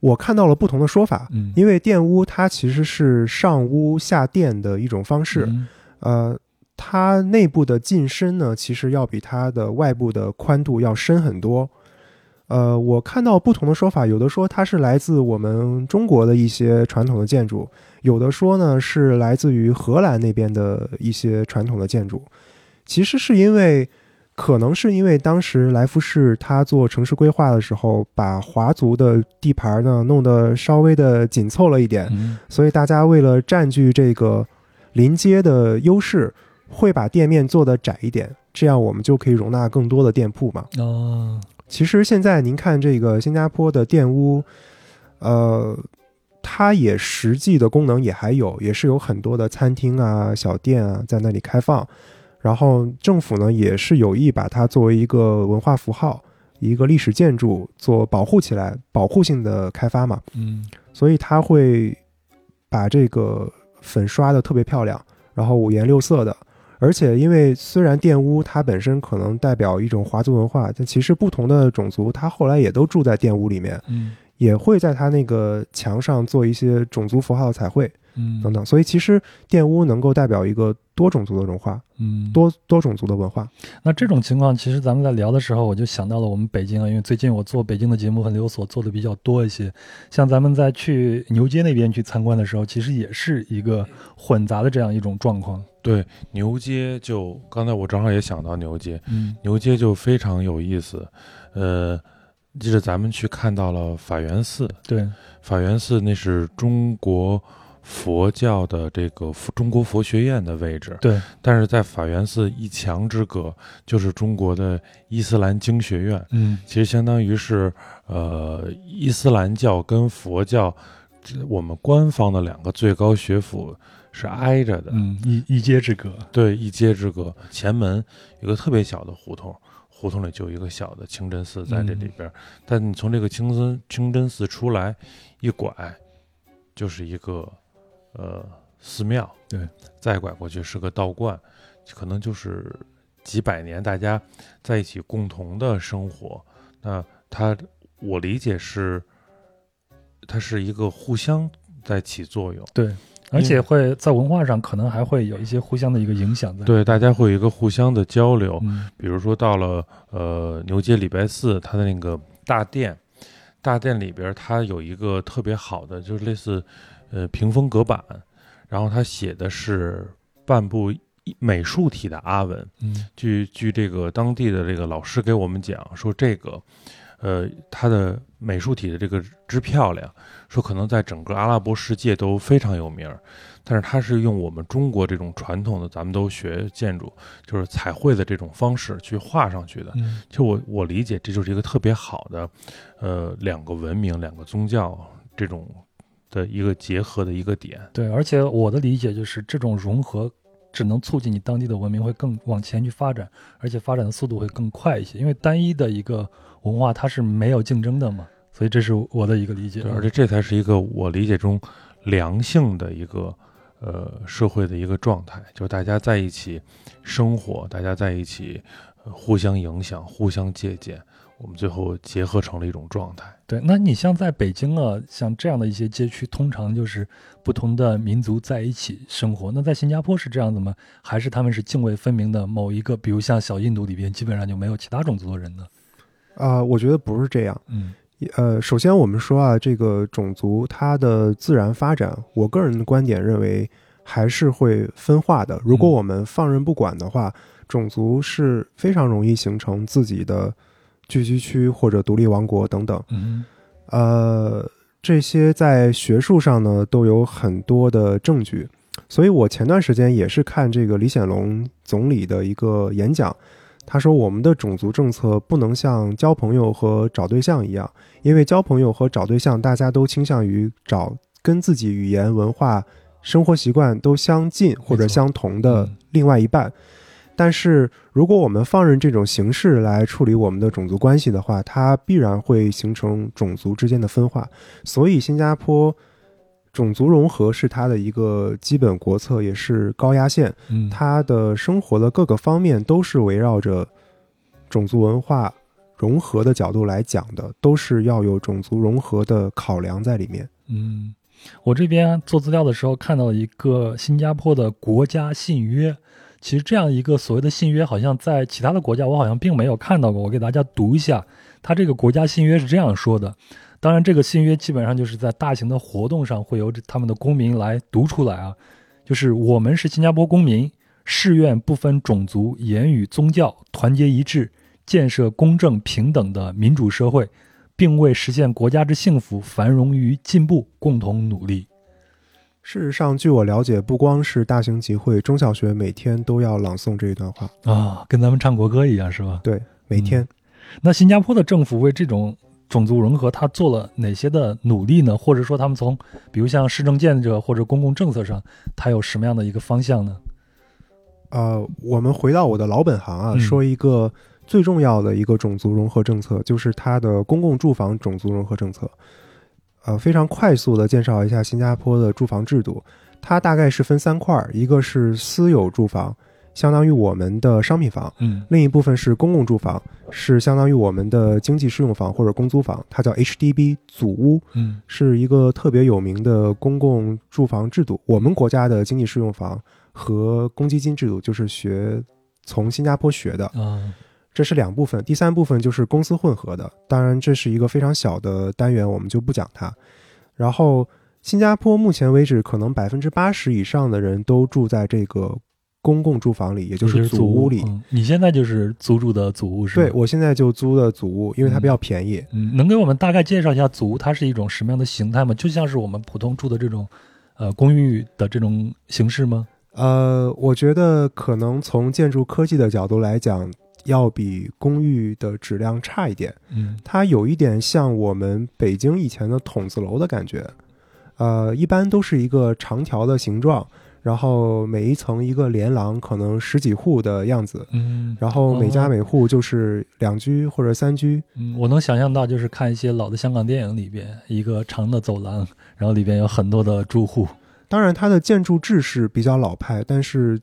我看到了不同的说法，嗯，因为电屋它其实是上屋下店的一种方式。嗯呃，它内部的进深呢，其实要比它的外部的宽度要深很多。呃，我看到不同的说法，有的说它是来自我们中国的一些传统的建筑，有的说呢是来自于荷兰那边的一些传统的建筑。其实是因为，可能是因为当时来福士他做城市规划的时候，把华族的地盘呢弄得稍微的紧凑了一点，嗯所以大家为了占据这个临街的优势，会把店面做得窄一点，这样我们就可以容纳更多的店铺嘛。哦，其实现在您看这个新加坡的电屋，呃，它也实际的功能也还有，也是有很多的餐厅啊、小店啊在那里开放。然后政府呢也是有意把它作为一个文化符号、一个历史建筑做保护起来，保护性的开发嘛。嗯所以它会把这个粉刷的特别漂亮，然后五颜六色的。而且，因为虽然玷污它本身可能代表一种华族文化，但其实不同的种族，它后来也都住在玷污里面，嗯也会在它那个墙上做一些种族符号的彩绘嗯等等。所以，其实玷污能够代表一个多种族的文化，嗯多多种族的文化。那这种情况，其实咱们在聊的时候，我就想到了我们北京啊，因为最近我做北京的节目和留所做的比较多一些。像咱们在去牛街那边去参观的时候，其实也是一个混杂的这样一种状况。对，牛街就刚才我正好也想到牛街，嗯牛街就非常有意思。呃，就是咱们去看到了法源寺，对，法源寺那是中国佛教的这个佛中国佛学院的位置，对，但是在法源寺一墙之隔就是中国的伊斯兰经学院，嗯其实相当于是呃伊斯兰教跟佛教这我们官方的两个最高学府是挨着的，嗯，一一街之隔。对，一街之隔。前门有个特别小的胡同，胡同里就有一个小的清真寺在这里边儿。但你从这个清真清真寺出来，一拐就是一个呃寺庙，对，再拐过去是个道观，可能就是几百年大家在一起共同的生活。那它，我理解是，它是一个互相在起作用。对，而且会在文化上可能还会有一些互相的一个影响在。，对，大家会有一个互相的交流。嗯比如说到了呃牛街礼拜四，它的那个大殿，大殿里边它有一个特别好的，就是类似呃屏风隔板，然后他写的是半部美术体的阿文。嗯据据这个当地的这个老师给我们讲说，这个呃他的美术体的这个之漂亮，说可能在整个阿拉伯世界都非常有名儿。但是它是用我们中国这种传统的，咱们都学建筑，就是彩绘的这种方式去画上去的。嗯其实我我理解，这就是一个特别好的，呃，两个文明、两个宗教这种的一个结合的一个点。对，而且我的理解就是这种融合。只能促进你当地的文明会更往前去发展，而且发展的速度会更快一些。因为单一的一个文化它是没有竞争的嘛，所以这是我的一个理解。对，而且这才是一个我理解中良性的一个呃社会的一个状态，就是大家在一起生活，大家在一起、呃、互相影响、互相借鉴。我们最后结合成了一种状态。对，那你像在北京啊，像这样的一些街区，通常就是不同的民族在一起生活。那在新加坡是这样子吗？还是他们是泾渭分明的某一个，比如像小印度里边，基本上就没有其他种族的人呢？啊、我觉得不是这样。嗯呃，首先我们说啊，这个种族它的自然发展，我个人的观点认为还是会分化的。如果嗯我们放任不管的话，种族是非常容易形成自己的聚居区或者独立王国等等。嗯呃，这些在学术上呢都有很多的证据，所以我前段时间也是看这个李显龙总理的一个演讲，他说我们的种族政策不能像交朋友和找对象一样，因为交朋友和找对象大家都倾向于找跟自己语言、文化、生活习惯都相近或者相同的嗯另外一半。但是，如果我们放任这种形式来处理我们的种族关系的话，它必然会形成种族之间的分化。所以，新加坡种族融合是它的一个基本国策，也是高压线。嗯，它的生活的各个方面都是围绕着种族文化融合的角度来讲的，都是要有种族融合的考量在里面。嗯，我这边做资料的时候看到了一个新加坡的国家信约。其实这样一个所谓的信约，好像在其他的国家我好像并没有看到过。我给大家读一下，它这个国家信约是这样说的。当然，这个信约基本上就是在大型的活动上会由他们的公民来读出来啊。就是我们是新加坡公民，誓愿不分种族、言语、宗教，团结一致，建设公正平等的民主社会，并为实现国家之幸福、繁荣与进步共同努力。事实上，据我了解，不光是大型集会，中小学每天都要朗诵这一段话。啊，跟咱们唱国歌一样，是吧？对，每天。那新加坡的政府为这种种族融合，它做了哪些的努力呢？或者说，他们从比如像市政建设或者公共政策上，它有什么样的一个方向呢？呃，我们回到我的老本行啊，嗯说一个最重要的一个种族融合政策，就是它的公共住房种族融合政策。呃，非常快速的介绍一下新加坡的住房制度，它大概是分三块儿，一个是私有住房，相当于我们的商品房；嗯。另一部分是公共住房，是相当于我们的经济适用房或者公租房，它叫 HDB 组屋，嗯。是一个特别有名的公共住房制度。我们国家的经济适用房和公积金制度就是学从新加坡学的，啊这是两部分。第三部分就是公司混合的，当然这是一个非常小的单元，我们就不讲它。然后，新加坡目前为止，可能百分之八十以上的人都住在这个公共住房里，也就是祖屋里。嗯你现在就是租住的祖屋是吧？对，我现在就租的祖屋，因为它比较便宜。嗯，能给我们大概介绍一下祖屋它是一种什么样的形态吗？就像是我们普通住的这种，呃，公寓的这种形式吗？呃，我觉得可能从建筑科技的角度来讲，要比公寓的质量差一点。嗯它有一点像我们北京以前的筒子楼的感觉，呃，一般都是一个长条的形状，然后每一层一个连廊，可能十几户的样子，嗯，然后每家哦每户就是两居或者三居。嗯，我能想象到，就是看一些老的香港电影里边，一个长的走廊，然后里边有很多的住户。当然，它的建筑制式比较老派，但是，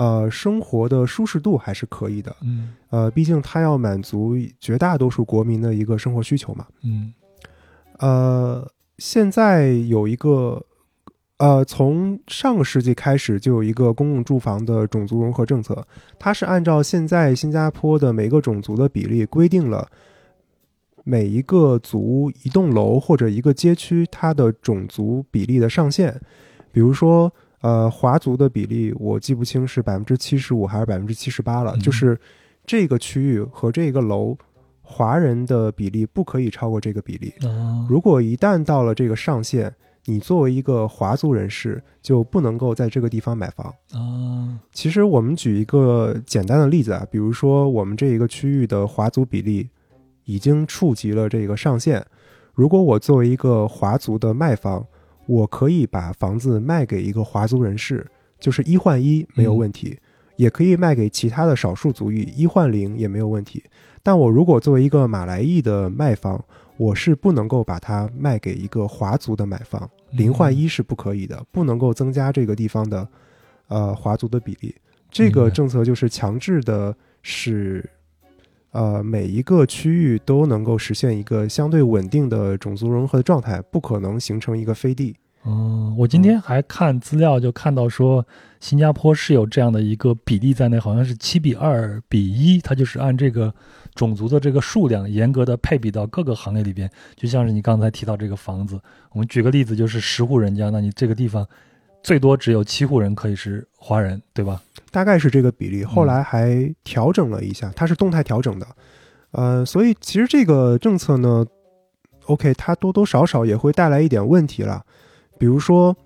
呃，生活的舒适度还是可以的。嗯呃，毕竟它要满足绝大多数国民的一个生活需求嘛。嗯呃，现在有一个，呃，从上个世纪开始就有一个公共住房的种族融合政策，它是按照现在新加坡的每个种族的比例规定了每一个族、一栋楼或者一个街区它的种族比例的上限。比如说，呃，华族的比例我记不清是百分之七十五还是百分之七十八了，嗯就是这个区域和这个楼。华人的比例不可以超过这个比例，啊，如果一旦到了这个上限，你作为一个华族人士就不能够在这个地方买房。啊其实我们举一个简单的例子啊，比如说我们这一个区域的华族比例已经触及了这个上限，如果我作为一个华族的卖方，我可以把房子卖给一个华族人士，就是一换一没有问题，也可以卖给其他的少数族裔一换零也没有问题。但我如果作为一个马来裔的卖方，我是不能够把它卖给一个华族的买方，零换一是不可以的，不能够增加这个地方的呃华族的比例。这个政策就是强制的使呃，每一个区域都能够实现一个相对稳定的种族融合的状态，不可能形成一个飞地。哦，我今天还看资料，就看到说新加坡是有这样的一个比例在内，好像是七比二比一，它就是按这个种族的这个数量严格的配比到各个行业里边。就像是你刚才提到这个房子，我们举个例子，就是十户人家，那你这个地方最多只有七户人可以是华人，对吧？大概是这个比例，后来还调整了一下，它是动态调整的。呃，所以其实这个政策呢，OK，它多多少少也会带来一点问题了。比如说，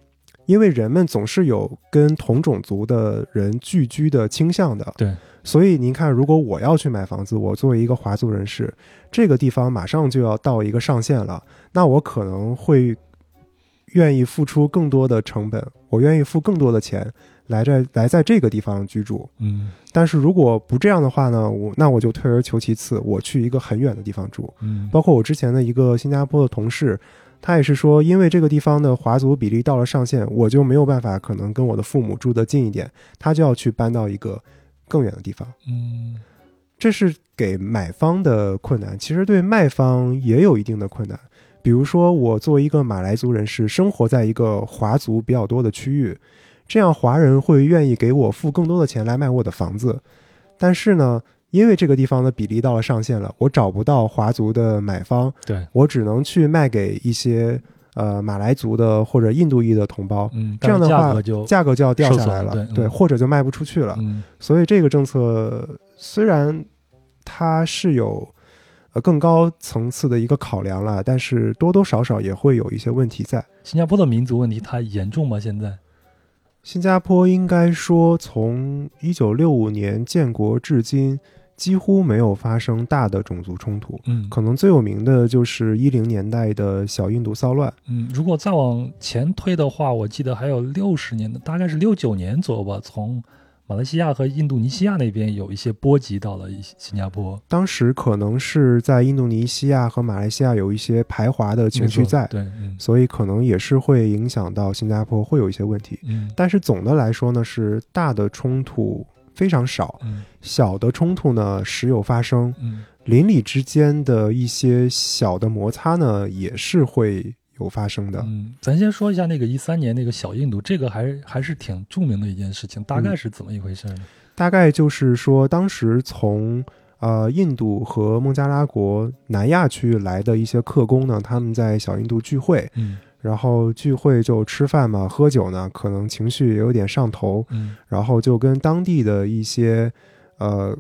因为人们总是有跟同种族的人聚居的倾向的，对，所以您看，如果我要去买房子，我作为一个华族人士，这个地方马上就要到一个上限了，那我可能会愿意付出更多的成本，我愿意付更多的钱来在来在这个地方居住。嗯但是如果不这样的话呢，我那我就退而求其次，我去一个很远的地方住。嗯，包括我之前的一个新加坡的同事，他也是说，因为这个地方的华族比例到了上限，我就没有办法可能跟我的父母住得近一点，他就要去搬到一个更远的地方。嗯这是给买方的困难，其实对卖方也有一定的困难。比如说，我作为一个马来族人士，生活在一个华族比较多的区域，这样华人会愿意给我付更多的钱来买我的房子。但是呢，因为这个地方的比例到了上限了，我找不到华族的买方，对，我只能去卖给一些呃马来族的或者印度裔的同胞，嗯，这样的话价格就价格就要掉下来了，对嗯或者就卖不出去了。嗯所以这个政策虽然它是有呃更高层次的一个考量了，但是多多少少也会有一些问题在。新加坡的民族问题它严重吗？现在？新加坡应该说从一九六五年建国至今，几乎没有发生大的种族冲突。嗯可能最有名的就是一零年代的小印度骚乱。嗯，如果再往前推的话，我记得还有六十年的，大概是六九年左右吧，从马来西亚和印度尼西亚那边有一些波及到了新加坡。当时可能是在印度尼西亚和马来西亚有一些排华的情绪在，对，嗯。所以可能也是会影响到新加坡，会有一些问题。嗯。但是总的来说呢，是大的冲突非常少，嗯。小的冲突呢时有发生，嗯。邻里之间的一些小的摩擦呢也是会有发生的。嗯，咱先说一下那个一三年那个小印度，这个还还是挺著名的一件事情，大嗯概是怎么一回事呢？大概就是说，当时从呃印度和孟加拉国南亚区域来的一些客工呢，他们在小印度聚会，嗯然后聚会就吃饭嘛，喝酒呢，可能情绪也有点上头，嗯然后就跟当地的一些呃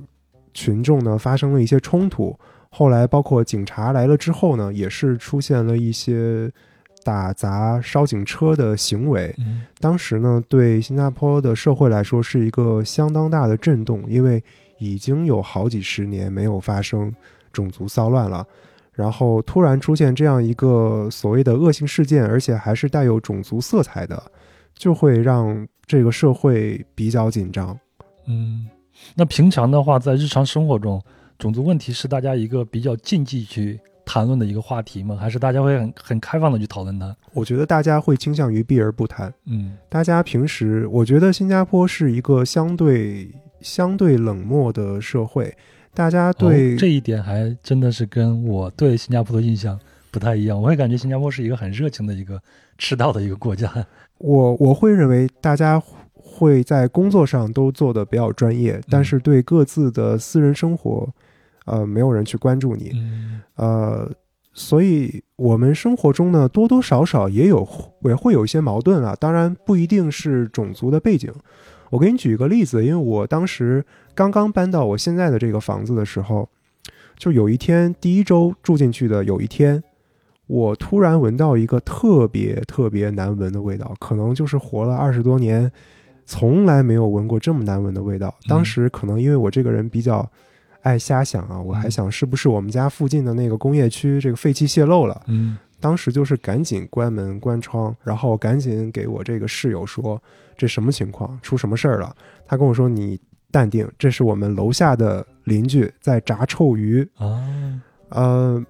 群众呢发生了一些冲突。后来包括警察来了之后呢，也是出现了一些打砸烧警车的行为。嗯当时呢，对新加坡的社会来说是一个相当大的震动，因为已经有好几十年没有发生种族骚乱了。然后突然出现这样一个所谓的恶性事件，而且还是带有种族色彩的，就会让这个社会比较紧张。嗯，那平常的话，在日常生活中，种族问题是大家一个比较禁忌去谈论的一个话题吗？还是大家会很很开放的去讨论它？我觉得大家会倾向于避而不谈。嗯大家平时，我觉得新加坡是一个相对相对冷漠的社会，大家对、哦这一点还真的是跟我对新加坡的印象不太一样。我会感觉新加坡是一个很热情的一个赤道的一个国家。我我会认为大家会在工作上都做得比较专业，但是对各自的私人生活，呃，没有人去关注你，嗯呃，所以我们生活中呢，多多少少也有也会有一些矛盾啊，当然不一定是种族的背景。我给你举一个例子，因为我当时刚刚搬到我现在的这个房子的时候，就有一天第一周住进去的有一天，我突然闻到一个特别特别难闻的味道，可能就是活了二十多年，从来没有闻过这么难闻的味道。当时可能因为我这个人比较爱瞎想啊，我还想是不是我们家附近的那个工业区这个废气泄漏了。嗯当时就是赶紧关门关窗，然后赶紧给我这个室友说这什么情况，出什么事儿了？他跟我说你淡定，这是我们楼下的邻居在炸臭鱼。啊呃，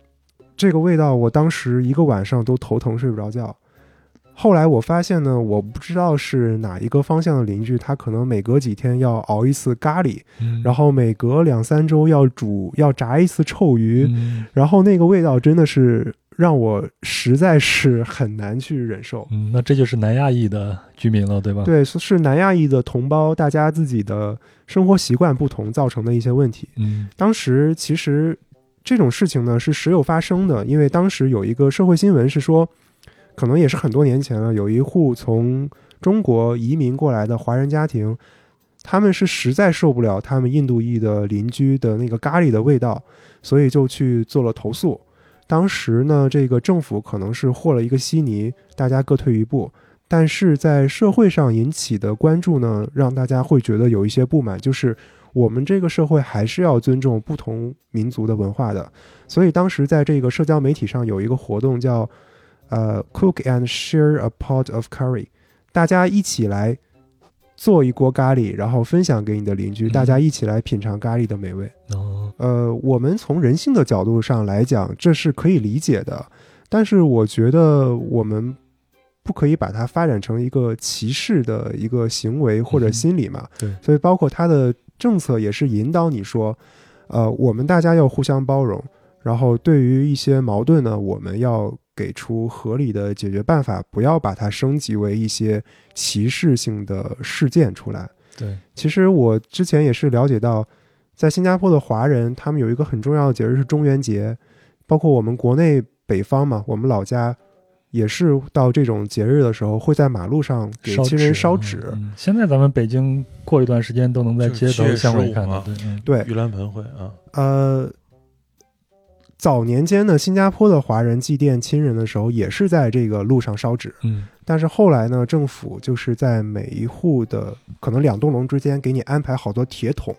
这个味道我当时一个晚上都头疼睡不着觉。后来我发现呢，我不知道是哪一个方向的邻居，他可能每隔几天要熬一次咖喱，嗯然后每隔两三周要煮要炸一次臭鱼，嗯然后那个味道真的是让我实在是很难去忍受。嗯，那这就是南亚裔的居民了，对吧？，对，是是南亚裔的同胞，大家自己的生活习惯不同造成的一些问题。嗯当时其实这种事情呢是时有发生的，因为当时有一个社会新闻是说，可能也是很多年前了，有一户从中国移民过来的华人家庭，他们是实在受不了他们印度裔的邻居的那个咖喱的味道，所以就去做了投诉。当时呢，这个政府可能是和了一个稀泥，大家各退一步。但是在社会上引起的关注呢，让大家会觉得有一些不满，就是我们这个社会还是要尊重不同民族的文化的。所以当时在这个社交媒体上有一个活动叫呃 “Cook and Share a Pot of Curry”，大家一起来做一锅咖喱，然后分享给你的邻居，嗯大家一起来品尝咖喱的美味。哦，呃，我们从人性的角度上来讲，这是可以理解的，但是我觉得我们不可以把它发展成一个歧视的一个行为或者嗯心理嘛。对所以包括它的政策也是引导你说，呃，我们大家要互相包容，然后对于一些矛盾呢，我们要给出合理的解决办法，不要把它升级为一些歧视性的事件出来。对，其实我之前也是了解到，在新加坡的华人，他们有一个很重要的节日是中元节，包括我们国内北方嘛，我们老家也是到这种节日的时候，会在马路上给亲人烧纸。嗯现在咱们北京过一段时间都能在街头巷尾看到，对，嗯对，盂兰盆会啊，呃，早年间呢，新加坡的华人祭奠亲人的时候，也是在这个路上烧纸。嗯但是后来呢，政府就是在每一户的可能两栋楼之间给你安排好多铁桶，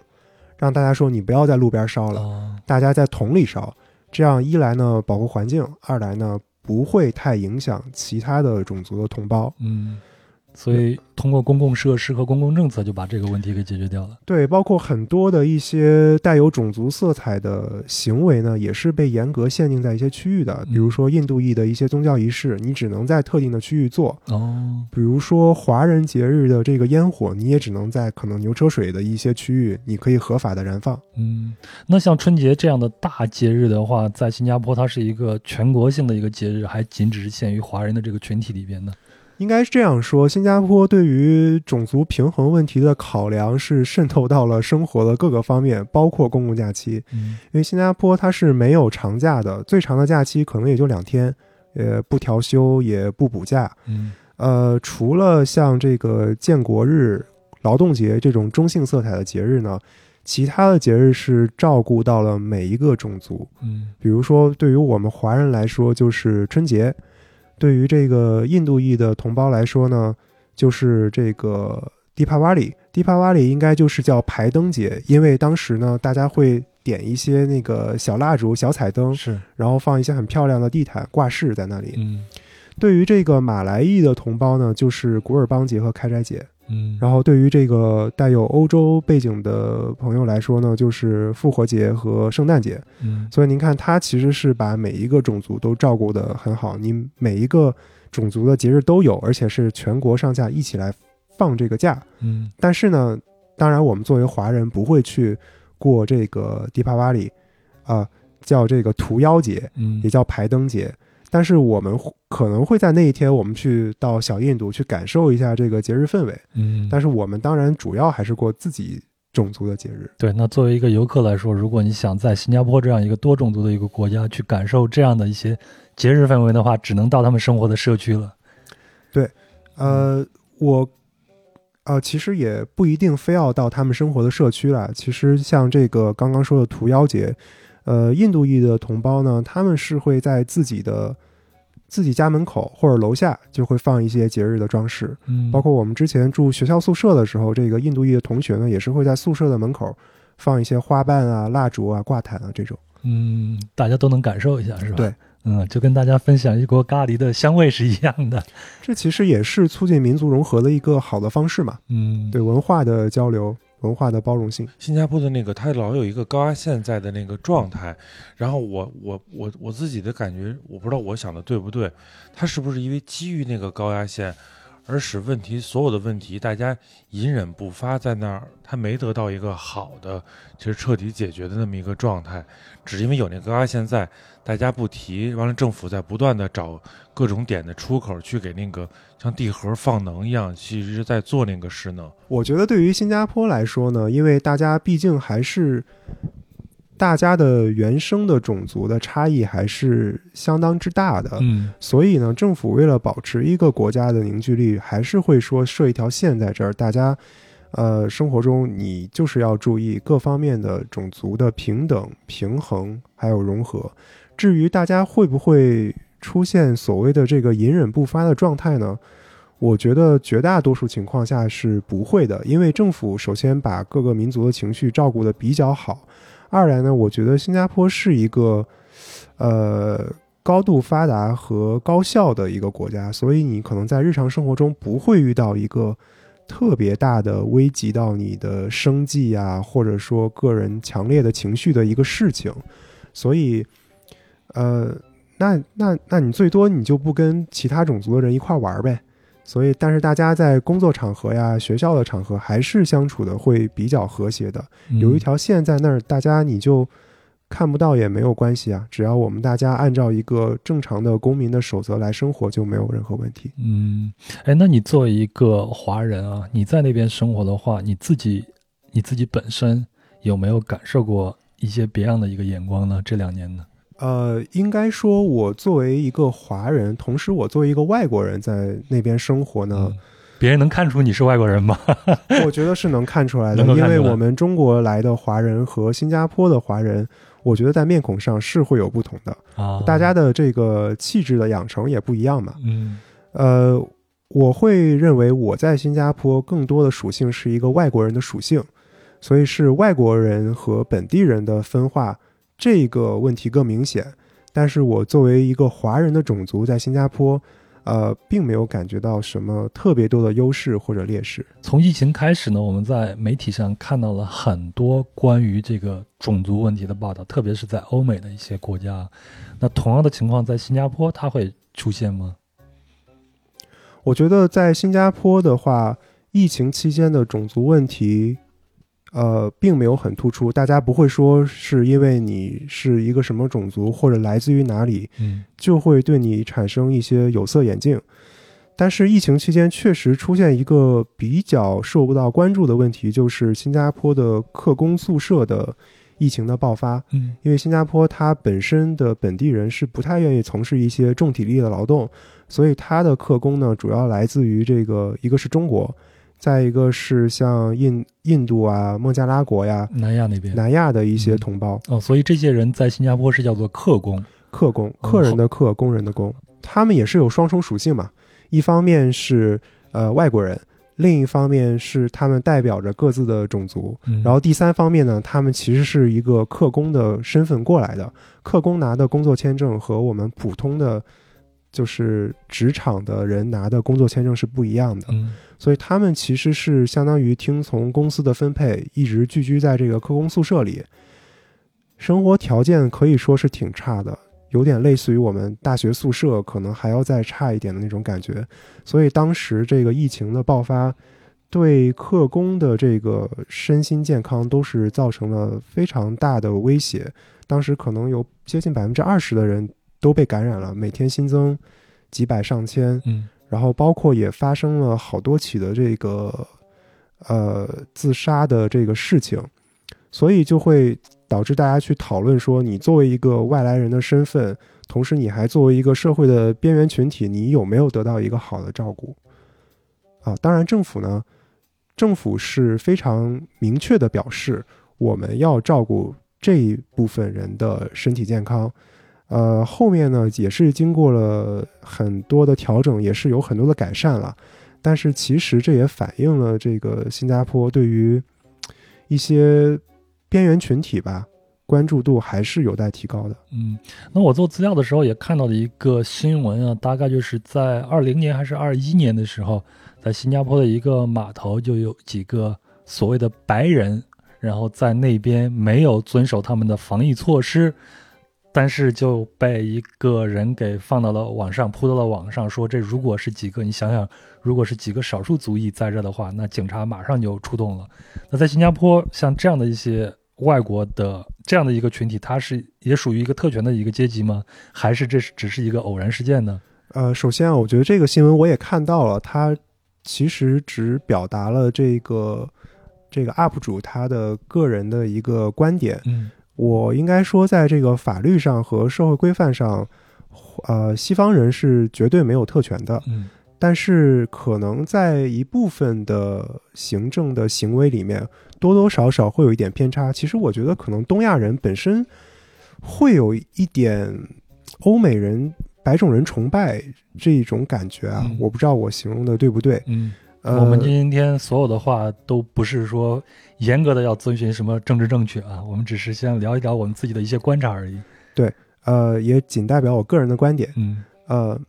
让大家说你不要在路边烧了，哦，大家在桶里烧，这样一来呢保护环境，二来呢不会太影响其他的种族的同胞。嗯，所以通过公共设施和公共政策就把这个问题给解决掉了。对，包括很多的一些带有种族色彩的行为呢，也是被严格限定在一些区域的。比如说印度裔的一些宗教仪式，你只能在特定的区域做；哦，比如说华人节日的这个烟火，你也只能在可能牛车水的一些区域，你可以合法的燃放。嗯，那像春节这样的大节日的话，在新加坡它是一个全国性的一个节日，还仅只是限于华人的这个群体里边呢？应该是这样说，新加坡对于种族平衡问题的考量是渗透到了生活的各个方面，包括公共假期。嗯因为新加坡它是没有长假的，最长的假期可能也就两天，呃，不调休也不补假。嗯呃，除了像这个建国日、劳动节这种中性色彩的节日呢，其他的节日是照顾到了每一个种族。嗯比如说，对于我们华人来说，就是春节；对于这个印度裔的同胞来说呢，就是这个迪帕瓦里。迪帕瓦里应该就是叫排灯节，因为当时呢，大家会点一些那个小蜡烛、小彩灯，是然后放一些很漂亮的地毯挂饰在那里。嗯对于这个马来裔的同胞呢，就是古尔邦节和开斋节。嗯，然后对于这个带有欧洲背景的朋友来说呢，就是复活节和圣诞节。嗯所以您看，它其实是把每一个种族都照顾得很好，你每一个种族的节日都有，而且是全国上下一起来放这个假。嗯但是呢，当然我们作为华人不会去过这个迪帕瓦里，啊、叫这个屠妖节，嗯也叫排灯节。但是我们可能会在那一天，我们去到小印度去感受一下这个节日氛围。嗯，但是我们当然主要还是过自己种族的节日。对，那作为一个游客来说，如果你想在新加坡这样一个多种族的一个国家去感受这样的一些节日氛围的话，只能到他们生活的社区了。对呃，我呃，其实也不一定非要到他们生活的社区啦。其实像这个刚刚说的屠妖节，呃，印度裔的同胞呢，他们是会在自己的自己家门口或者楼下就会放一些节日的装饰，嗯，包括我们之前住学校宿舍的时候，这个印度裔的同学呢，也是会在宿舍的门口放一些花瓣啊、蜡烛啊、挂毯啊这种。嗯，大家都能感受一下，是吧？对，嗯，就跟大家分享一锅咖喱的香味是一样的。这其实也是促进民族融合的一个好的方式嘛，嗯，对文化的交流。文化的包容性。新加坡的那个，它老有一个高压线在的那个状态，然后我我我我自己的感觉，我不知道我想的对不对，它是不是因为基于那个高压线？而使问题所有的问题，大家隐忍不发，在那儿，它没得到一个好的，其实彻底解决的那么一个状态，只因为有那个高压线在，大家不提，完了政府在不断的找各种点的出口，去给那个像地核放能一样，其实在做那个势能。我觉得对于新加坡来说呢，因为大家毕竟还是。大家的原生的种族的差异还是相当之大的，嗯，所以呢，政府为了保持一个国家的凝聚力，还是会说设一条线在这儿，大家，呃，生活中你就是要注意各方面的种族的平等、平衡还有融合。至于大家会不会出现所谓的这个隐忍不发的状态呢？我觉得绝大多数情况下是不会的，因为政府首先把各个民族的情绪照顾得比较好。二来呢，我觉得新加坡是一个，呃，高度发达和高效的一个国家，所以你可能在日常生活中不会遇到一个特别大的危及到你的生计啊，或者说个人强烈的情绪的一个事情。所以，呃，那那那你最多你就不跟其他种族的人一块玩呗。所以，但是大家在工作场合呀、学校的场合，还是相处的会比较和谐的。有一条线在那儿，大家你就看不到也没有关系啊。只要我们大家按照一个正常的公民的守则来生活，就没有任何问题。嗯，哎，那你作为一个华人啊，你在那边生活的话，你自己你自己本身有没有感受过一些别样的一个眼光呢？这两年呢？呃，应该说，我作为一个华人，同时我作为一个外国人，在那边生活呢，别人能看出你是外国人吗？我觉得是能看出来的，因为我们中国来的华人和新加坡的华人，我觉得在面孔上是会有不同的啊，大家的这个气质的养成也不一样嘛。嗯，呃，我会认为我在新加坡更多的属性是一个外国人的属性，所以是外国人和本地人的分化。这个问题更明显，但是我作为一个华人的种族，在新加坡，呃，并没有感觉到什么特别多的优势或者劣势。从疫情开始呢，我们在媒体上看到了很多关于这个种族问题的报道，特别是在欧美的一些国家。那同样的情况在新加坡，它会出现吗？我觉得在新加坡的话，疫情期间的种族问题。呃，并没有很突出，大家不会说是因为你是一个什么种族或者来自于哪里，嗯，就会对你产生一些有色眼镜。但是疫情期间确实出现一个比较受到关注的问题，就是新加坡的客工宿舍的疫情的爆发。嗯，因为新加坡它本身的本地人是不太愿意从事一些重体力的劳动，所以它的客工呢，主要来自于这个一个是中国。再一个是像印印度啊、孟加拉国呀、南亚那边、南亚的一些同胞。哦，所以这些人在新加坡是叫做客工，客工，客人的客，工人的工，他们也是有双重属性嘛。一方面是呃外国人，另一方面是他们代表着各自的种族，然后第三方面呢，他们其实是一个客工的身份过来的。客工拿的工作签证和我们普通的就是职场的人拿的工作签证是不一样的。所以他们其实是相当于听从公司的分配，一直聚居在这个科工宿舍里，生活条件可以说是挺差的，有点类似于我们大学宿舍，可能还要再差一点的那种感觉。所以当时这个疫情的爆发，对客工的这个身心健康都是造成了非常大的威胁。当时可能有接近百分之二十的人都被感染了，每天新增几百上千。嗯。然后包括也发生了好多起的这个，呃，自杀的这个事情，所以就会导致大家去讨论说，你作为一个外来人的身份，同时你还作为一个社会的边缘群体，你有没有得到一个好的照顾？啊，当然政府呢，政府是非常明确的表示，我们要照顾这一部分人的身体健康。呃，后面呢也是经过了很多的调整，也是有很多的改善了。但是其实这也反映了这个新加坡对于一些边缘群体吧关注度还是有待提高的。嗯，那我做资料的时候也看到了一个新闻啊，大概就是在二零年还是二一年的时候，在新加坡的一个码头就有几个所谓的白人，然后在那边没有遵守他们的防疫措施，但是就被一个人给放到了网上，铺到了网上，说这如果是几个，你想想，如果是几个少数族裔在这的话，那警察马上就出动了。那在新加坡，像这样的一些外国的这样的一个群体，它是也属于一个特权的一个阶级吗？还是这是只是一个偶然事件呢？呃，首先啊，我觉得这个新闻我也看到了，它其实只表达了这个这个 UP 主他的个人的一个观点。嗯我应该说，在这个法律上和社会规范上，呃，西方人是绝对没有特权的。嗯但是可能在一部分的行政的行为里面，多多少少会有一点偏差。其实我觉得，可能东亚人本身会有一点欧美人、白种人崇拜这种感觉啊。嗯我不知道我形容的对不对。嗯。呃，我们今天所有的话都不是说严格的要遵循什么政治正确啊，我们只是先聊一聊我们自己的一些观察而已。对呃也仅代表我个人的观点。嗯呃，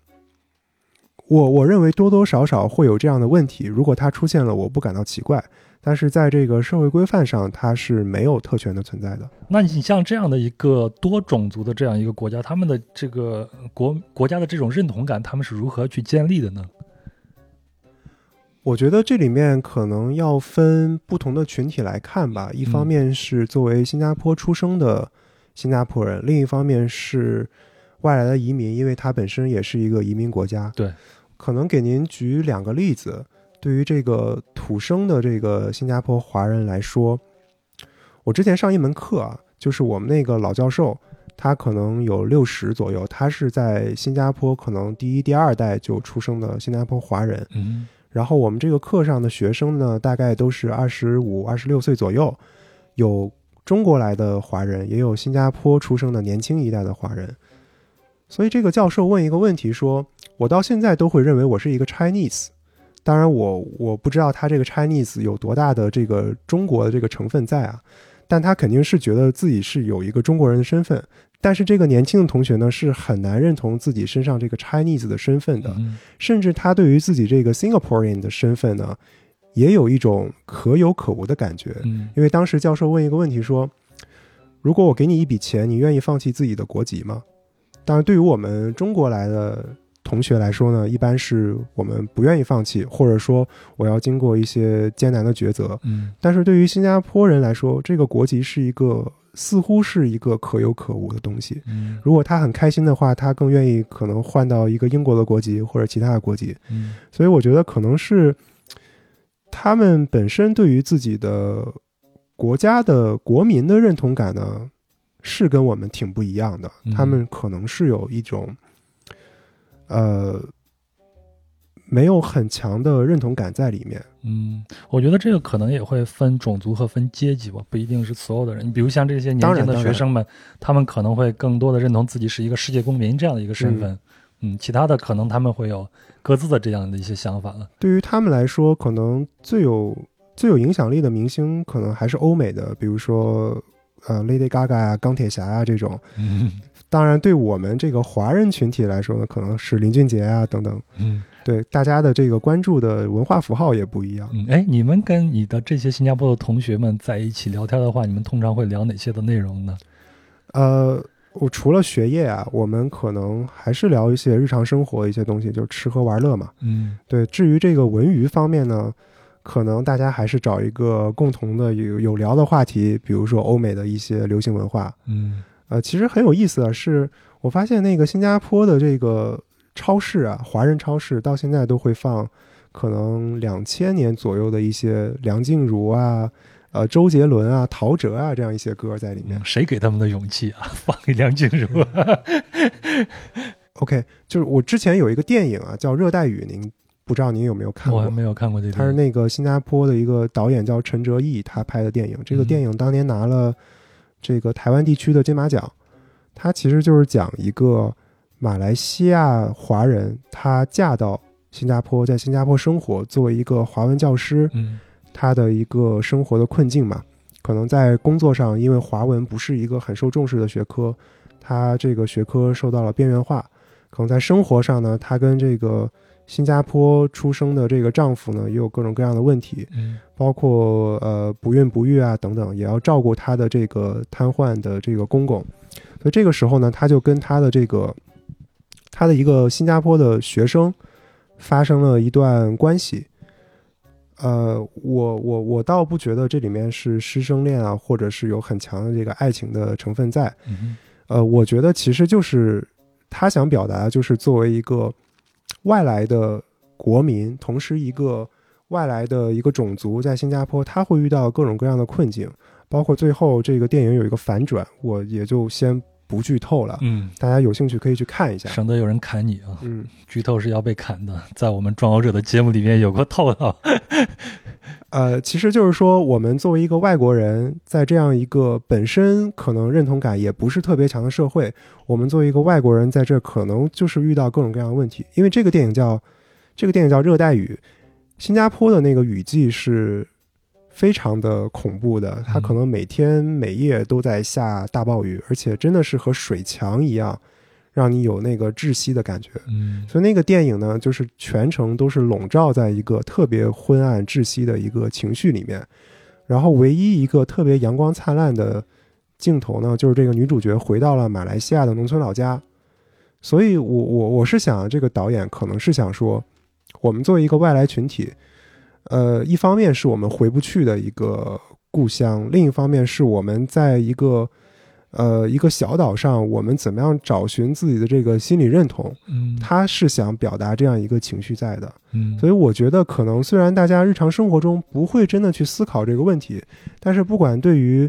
我我认为多多少少会有这样的问题。如果它出现了，我不感到奇怪。但是在这个社会规范上，它是没有特权的存在的。那你像这样的一个多种族的这样一个国家，他们的这个国国家的这种认同感，他们是如何去建立的呢？我觉得这里面可能要分不同的群体来看吧。一方面是作为新加坡出生的新加坡人，另一方面是外来的移民，因为它本身也是一个移民国家。对，可能给您举两个例子。对于这个土生的这个新加坡华人来说，我之前上一门课啊，就是我们那个老教授，他可能有六十左右，他是在新加坡可能第一、第二代就出生的新加坡华人。嗯然后我们这个课上的学生呢，大概都是二十五、二十六岁左右，有中国来的华人，也有新加坡出生的年轻一代的华人。所以这个教授问一个问题说：“我到现在都会认为我是一个 Chinese，当然我我不知道他这个 Chinese 有多大的这个中国的这个成分在啊，但他肯定是觉得自己是有一个中国人的身份。但是这个年轻的同学呢，是很难认同自己身上这个 Chinese 的身份的。嗯甚至他对于自己这个 Singaporean 的身份呢，也有一种可有可无的感觉。嗯因为当时教授问一个问题说：“如果我给你一笔钱，你愿意放弃自己的国籍吗？”当然，对于我们中国来的同学来说呢，一般是我们不愿意放弃，或者说我要经过一些艰难的抉择。嗯但是对于新加坡人来说，这个国籍是一个似乎是一个可有可无的东西。嗯如果他很开心的话，他更愿意可能换到一个英国的国籍或者其他的国籍。嗯所以我觉得可能是他们本身对于自己的国家的国民的认同感呢，是跟我们挺不一样的嗯。他们可能是有一种，呃，没有很强的认同感在里面。嗯，我觉得这个可能也会分种族和分阶级吧，不一定是所有的人。你比如像这些年轻的学生们，他们可能会更多的认同自己是一个世界公民这样的一个身份。嗯，其他的可能他们会有各自的这样的一些想法了。对于他们来说，可能最有最有影响力的明星，可能还是欧美的，比如说呃 Lady Gaga 啊、钢铁侠啊这种。嗯当然，对我们这个华人群体来说呢，可能是林俊杰啊等等。嗯对大家的这个关注的文化符号也不一样。嗯，哎，你们跟你的这些新加坡的同学们在一起聊天的话，你们通常会聊哪些的内容呢？呃，我除了学业啊，我们可能还是聊一些日常生活一些东西，就是吃喝玩乐嘛。嗯对，至于这个文娱方面呢，可能大家还是找一个共同的有有聊的话题，比如说欧美的一些流行文化。嗯呃，其实很有意思的是，我发现那个新加坡的这个超市啊，华人超市到现在都会放可能两千年左右的一些梁静茹啊、呃周杰伦啊、陶喆啊这样一些歌在里面嗯。谁给他们的勇气啊？放给梁静茹。OK，就是我之前有一个电影啊，叫《热带雨》，您不知道您有没有看过我还？没有看过这个。他是那个新加坡的一个导演叫陈哲艺，他拍的电影。这个嗯电影当年拿了这个台湾地区的金马奖。它其实就是讲一个马来西亚华人，她嫁到新加坡，在新加坡生活，作为一个华文教师，嗯她的一个生活的困境嘛。可能在工作上，因为华文不是一个很受重视的学科，她这个学科受到了边缘化。可能在生活上呢，她跟这个新加坡出生的这个丈夫呢，也有各种各样的问题，嗯包括呃不孕不育啊等等，也要照顾她的这个瘫痪的这个公公。所以这个时候呢，她就跟她的这个她的一个新加坡的学生发生了一段关系。呃，我我我倒不觉得这里面是师生恋啊，或者是有很强的这个爱情的成分在。嗯呃，我觉得其实就是他想表达，就是作为一个外来的国民，同时一个外来的一个种族，在新加坡他会遇到各种各样的困境，包括最后这个电影有一个反转，我也就先不剧透了，嗯，大家有兴趣可以去看一下。省得有人砍你啊！嗯，剧透是要被砍的，在我们壮游者的节目里面有过透露。呃，其实就是说，我们作为一个外国人，在这样一个本身可能认同感也不是特别强的社会，我们作为一个外国人在这可能就是遇到各种各样的问题。因为这个电影叫这个电影叫《热带雨》，新加坡的那个雨季是非常的恐怖的，它可能每天每夜都在下大暴雨，而且真的是和水墙一样，让你有那个窒息的感觉。嗯所以那个电影呢，就是全程都是笼罩在一个特别昏暗、窒息的一个情绪里面，然后唯一一个特别阳光灿烂的镜头呢，就是这个女主角回到了马来西亚的农村老家。所以我我我是想，这个导演可能是想说，我们作为一个外来群体，呃，一方面是我们回不去的一个故乡，另一方面是我们在一个呃一个小岛上，我们怎么样找寻自己的这个心理认同。嗯他是想表达这样一个情绪在的，嗯，所以我觉得可能虽然大家日常生活中不会真的去思考这个问题，但是不管对于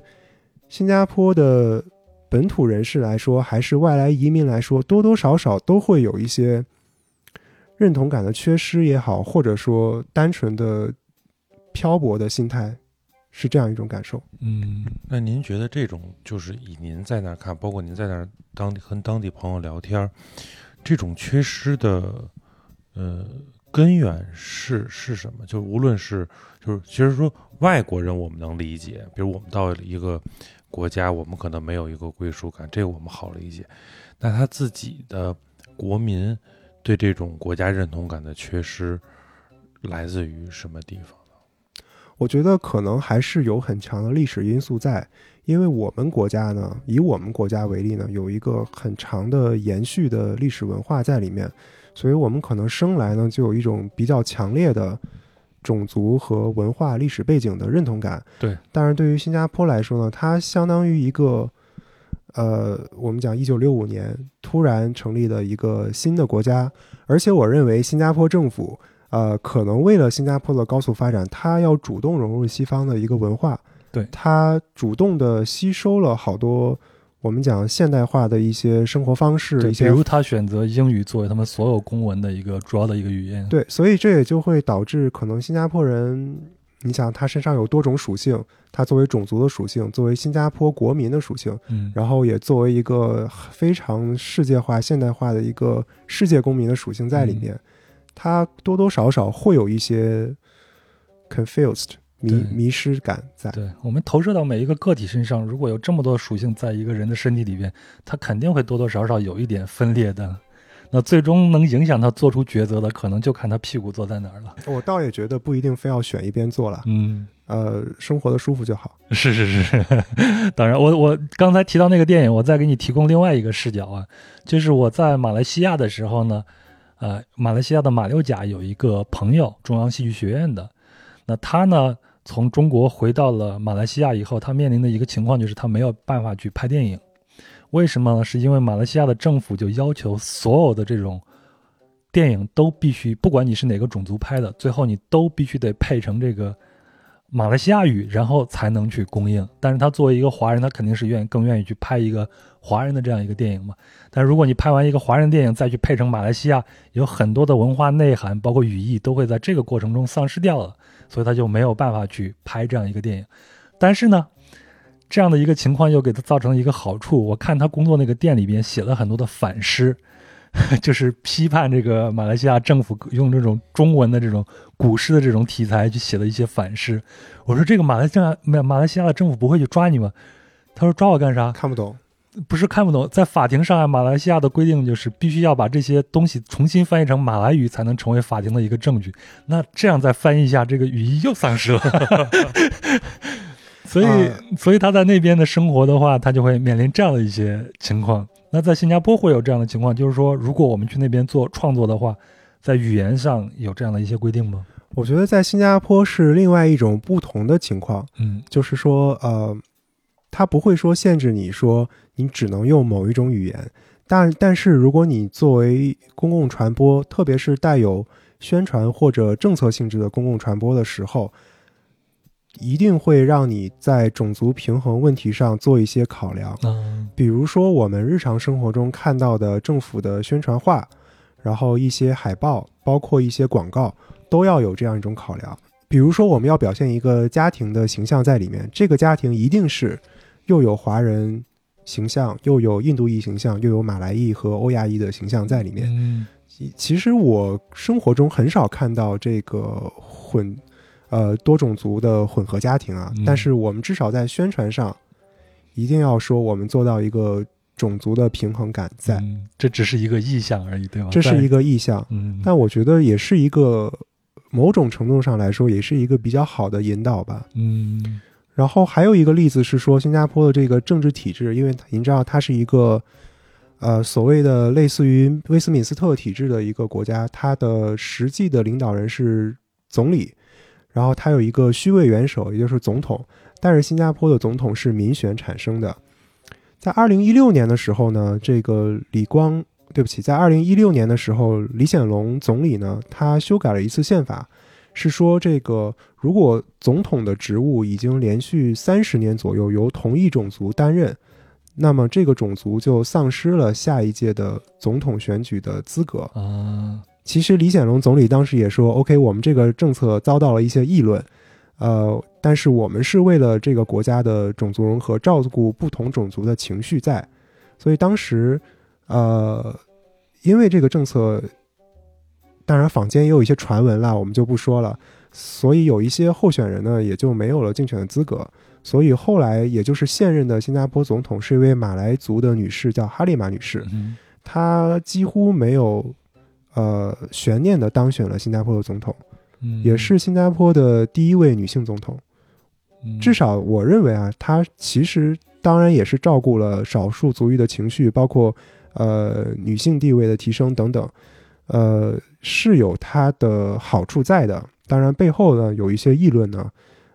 新加坡的本土人士来说，还是外来移民来说，多多少少都会有一些认同感的缺失也好，或者说单纯的漂泊的心态，是这样一种感受。嗯那您觉得这种就是以您在那儿看，包括您在那儿当地和当地朋友聊天儿，这种缺失的呃根源是是什么？就是无论是就是其实说外国人我们能理解，比如我们到一个国家，我们可能没有一个归属感，这个我们好理解。那他自己的国民对这种国家认同感的缺失来自于什么地方呢？我觉得可能还是有很强的历史因素在，因为我们国家呢，以我们国家为例呢，有一个很长的延续的历史文化在里面，所以我们可能生来呢就有一种比较强烈的种族和文化历史背景的认同感。对，但是对于新加坡来说呢，它相当于一个，呃，我们讲一九六五年突然成立的一个新的国家，而且我认为新加坡政府。呃，可能为了新加坡的高速发展，它要主动融入西方的一个文化，对它主动的吸收了好多我们讲现代化的一些生活方式，对，一些比如他选择英语作为他们所有公文的一个主要的一个语言。对，所以这也就会导致可能新加坡人，你想他身上有多种属性，他作为种族的属性，作为新加坡国民的属性，嗯，然后也作为一个非常世界化、现代化的一个世界公民的属性在里面。嗯它多多少少会有一些 confused 迷迷失感在。对我们投射到每一个个体身上，如果有这么多属性在一个人的身体里边，他肯定会多多少少有一点分裂的。那最终能影响他做出抉择的，可能就看他屁股坐在哪儿了。我倒也觉得不一定非要选一边坐了，嗯，呃，生活的舒服就好。是 是是，当然，我我刚才提到那个电影，我再给你提供另外一个视角啊，就是我在马来西亚的时候呢，呃，马来西亚的马六甲有一个朋友，中央戏剧学院的，那他呢从中国回到了马来西亚以后，他面临的一个情况就是他没有办法去拍电影，为什么呢？是因为马来西亚的政府就要求所有的这种电影都必须，不管你是哪个种族拍的，最后你都必须得配成这个马来西亚语，然后才能去公映。但是他作为一个华人，他肯定是愿意更愿意去拍一个华人的这样一个电影嘛。但如果你拍完一个华人电影再去配成马来西亚，有很多的文化内涵，包括语义，都会在这个过程中丧失掉了，所以他就没有办法去拍这样一个电影。但是呢，这样的一个情况又给他造成了一个好处，我看他工作那个店里边写了很多的反诗。就是批判这个马来西亚政府用这种中文的这种古诗的这种题材去写了一些反诗。我说这个马来西亚马马来西亚的政府不会去抓你吗？他说抓我干啥？看不懂，不是看不懂，在法庭上啊，马来西亚的规定就是必须要把这些东西重新翻译成马来语，才能成为法庭的一个证据。那这样再翻译一下，这个语义又丧失了。所以，啊所以他在那边的生活的话，他就会面临这样的一些情况。那在新加坡会有这样的情况，就是说，如果我们去那边做创作的话，在语言上有这样的一些规定吗？我觉得在新加坡是另外一种不同的情况，嗯就是说，呃，他不会说限制你说你只能用某一种语言，但但是如果你作为公共传播，特别是带有宣传或者政策性质的公共传播的时候，一定会让你在种族平衡问题上做一些考量。嗯比如说我们日常生活中看到的政府的宣传画，然后一些海报，包括一些广告，都要有这样一种考量。比如说我们要表现一个家庭的形象在里面，这个家庭一定是又有华人形象，又有印度裔形象，又有马来裔和欧亚裔的形象在里面。嗯其其实我生活中很少看到这个混，呃多种族的混合家庭啊，嗯。但是我们至少在宣传上，一定要说我们做到一个种族的平衡感在，嗯，这只是一个意向而已，对吧？这是一个个意向，嗯，但我觉得也是一个某种程度上来说，也是一个比较好的引导吧。嗯。然后还有一个例子是说，新加坡的这个政治体制，因为您知道它是一个呃所谓的类似于威斯敏斯特体制的一个国家，它的实际的领导人是总理，然后他有一个虚位元首，也就是总统。但是新加坡的总统是民选产生的。在二零一六年的时候呢，这个李光，对不起，在二零一六年的时候，李显龙总理呢，他修改了一次宪法，是说这个如果总统的职务已经连续三十年左右由同一种族担任，那么这个种族就丧失了下一届的总统选举的资格。啊其实李显龙总理当时也说，OK，我们这个政策遭到了一些议论，呃，但是我们是为了这个国家的种族融合，照顾不同种族的情绪在，所以当时，呃，因为这个政策，当然坊间也有一些传闻啦，我们就不说了，所以有一些候选人呢也就没有了竞选的资格，所以后来也就是现任的新加坡总统是一位马来族的女士，叫哈利玛女士，嗯她几乎没有呃悬念的当选了新加坡的总统，嗯，也是新加坡的第一位女性总统。嗯至少我认为啊，她其实当然也是照顾了少数族裔的情绪，包括呃女性地位的提升等等，呃是有它的好处在的。当然背后呢有一些议论呢，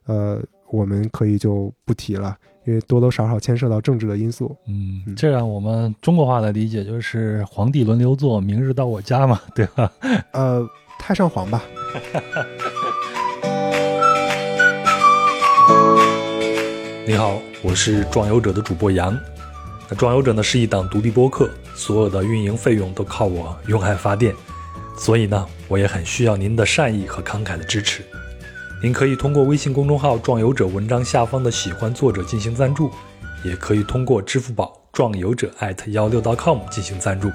呃我们可以就不提了，因为多多少少牵涉到政治的因素。嗯，嗯这样我们中国话的理解就是皇帝轮流坐，明日到我家嘛，对吧？呃，太上皇吧。你好，我是壮游者的主播杨。那壮游者呢是一档独立播客，所有的运营费用都靠我用爱发电，所以呢，我也很需要您的善意和慷慨的支持。您可以通过微信公众号“壮游者”文章下方的喜欢作者进行赞助，也可以通过支付宝“壮游者”幺六 .com 进行赞助，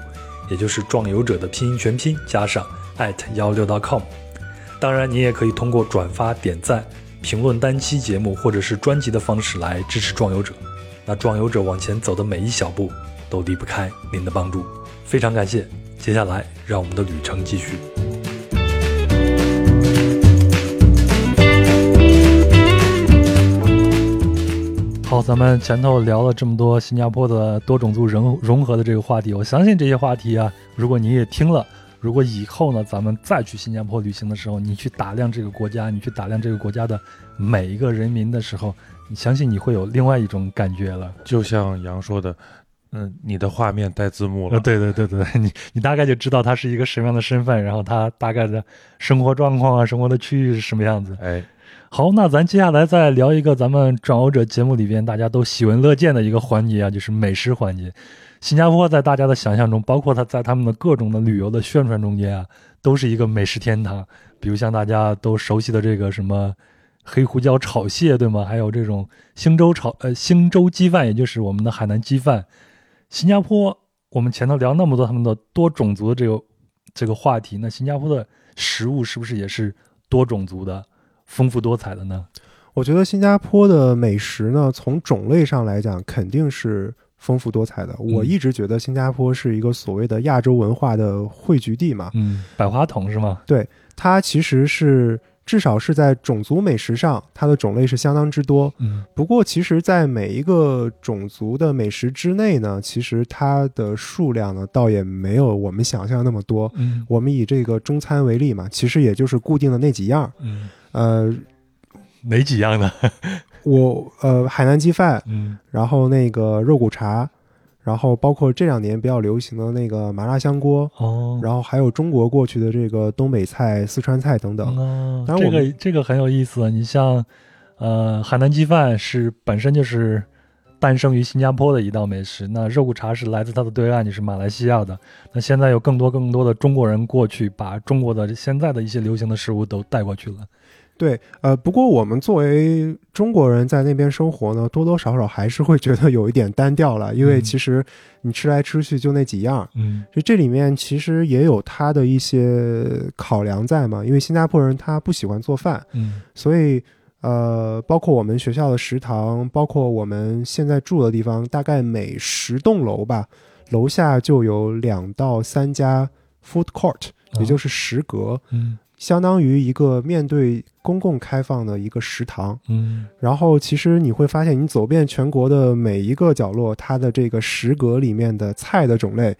也就是“壮游者”的拼音全拼加上幺六 .com。当然，您也可以通过转发、点赞、评论单期节目或者是专辑的方式来支持壮游者。那壮游者往前走的每一小步都离不开您的帮助，非常感谢。接下来，让我们的旅程继续。好，咱们前头聊了这么多新加坡的多种族融融合的这个话题，我相信这些话题啊，如果你也听了，如果以后呢，咱们再去新加坡旅行的时候，你去打量这个国家，你去打量这个国家的每一个人民的时候，你相信你会有另外一种感觉了。就像杨说的，嗯，你的画面带字幕了，呃，对对对对，你你大概就知道他是一个什么样的身份，然后他大概的生活状况啊，生活的区域是什么样子。哎，好，那咱接下来再聊一个咱们壮游者节目里边大家都喜闻乐见的一个环节啊，就是美食环节。新加坡在大家的想象中，包括他在他们的各种的旅游的宣传中间啊，都是一个美食天堂。比如像大家都熟悉的这个什么黑胡椒炒蟹，对吗？还有这种星洲炒呃星洲鸡饭，也就是我们的海南鸡饭。新加坡，我们前头聊那么多他们的多种族的这个这个话题，那新加坡的食物是不是也是多种族的、丰富多彩的呢？我觉得新加坡的美食呢，从种类上来讲，肯定是丰富多彩的。我嗯一直觉得新加坡是一个所谓的亚洲文化的汇聚地嘛，嗯，百花筒是吗？对它其实是至少是在种族美食上，它的种类是相当之多。嗯不过，其实，在每一个种族的美食之内呢，其实它的数量呢，倒也没有我们想象那么多。嗯我们以这个中餐为例嘛，其实也就是固定的那几样。嗯，呃，哪几样呢？我呃海南鸡饭，嗯然后那个肉骨茶，然后包括这两年比较流行的那个麻辣香锅，哦，然后还有中国过去的这个东北菜、四川菜等等。哦，这个这个很有意思。你像，呃，海南鸡饭是本身就是诞生于新加坡的一道美食，那肉骨茶是来自它的对岸，就是马来西亚的。那现在有更多更多的中国人过去，把中国的现在的一些流行的食物都带过去了。对，呃，不过我们作为中国人在那边生活呢，多多少少还是会觉得有一点单调了，因为嗯。其实你吃来吃去就那几样。嗯。就这里面其实也有他的一些考量在嘛，因为新加坡人他不喜欢做饭，嗯。所以呃，包括我们学校的食堂，包括我们现在住的地方，大概每十栋楼吧，楼下就有两到三家 food court，也就是食阁，嗯相当于一个面对公共开放的一个食堂。嗯然后其实你会发现，你走遍全国的每一个角落，它的这个食阁里面的菜的种类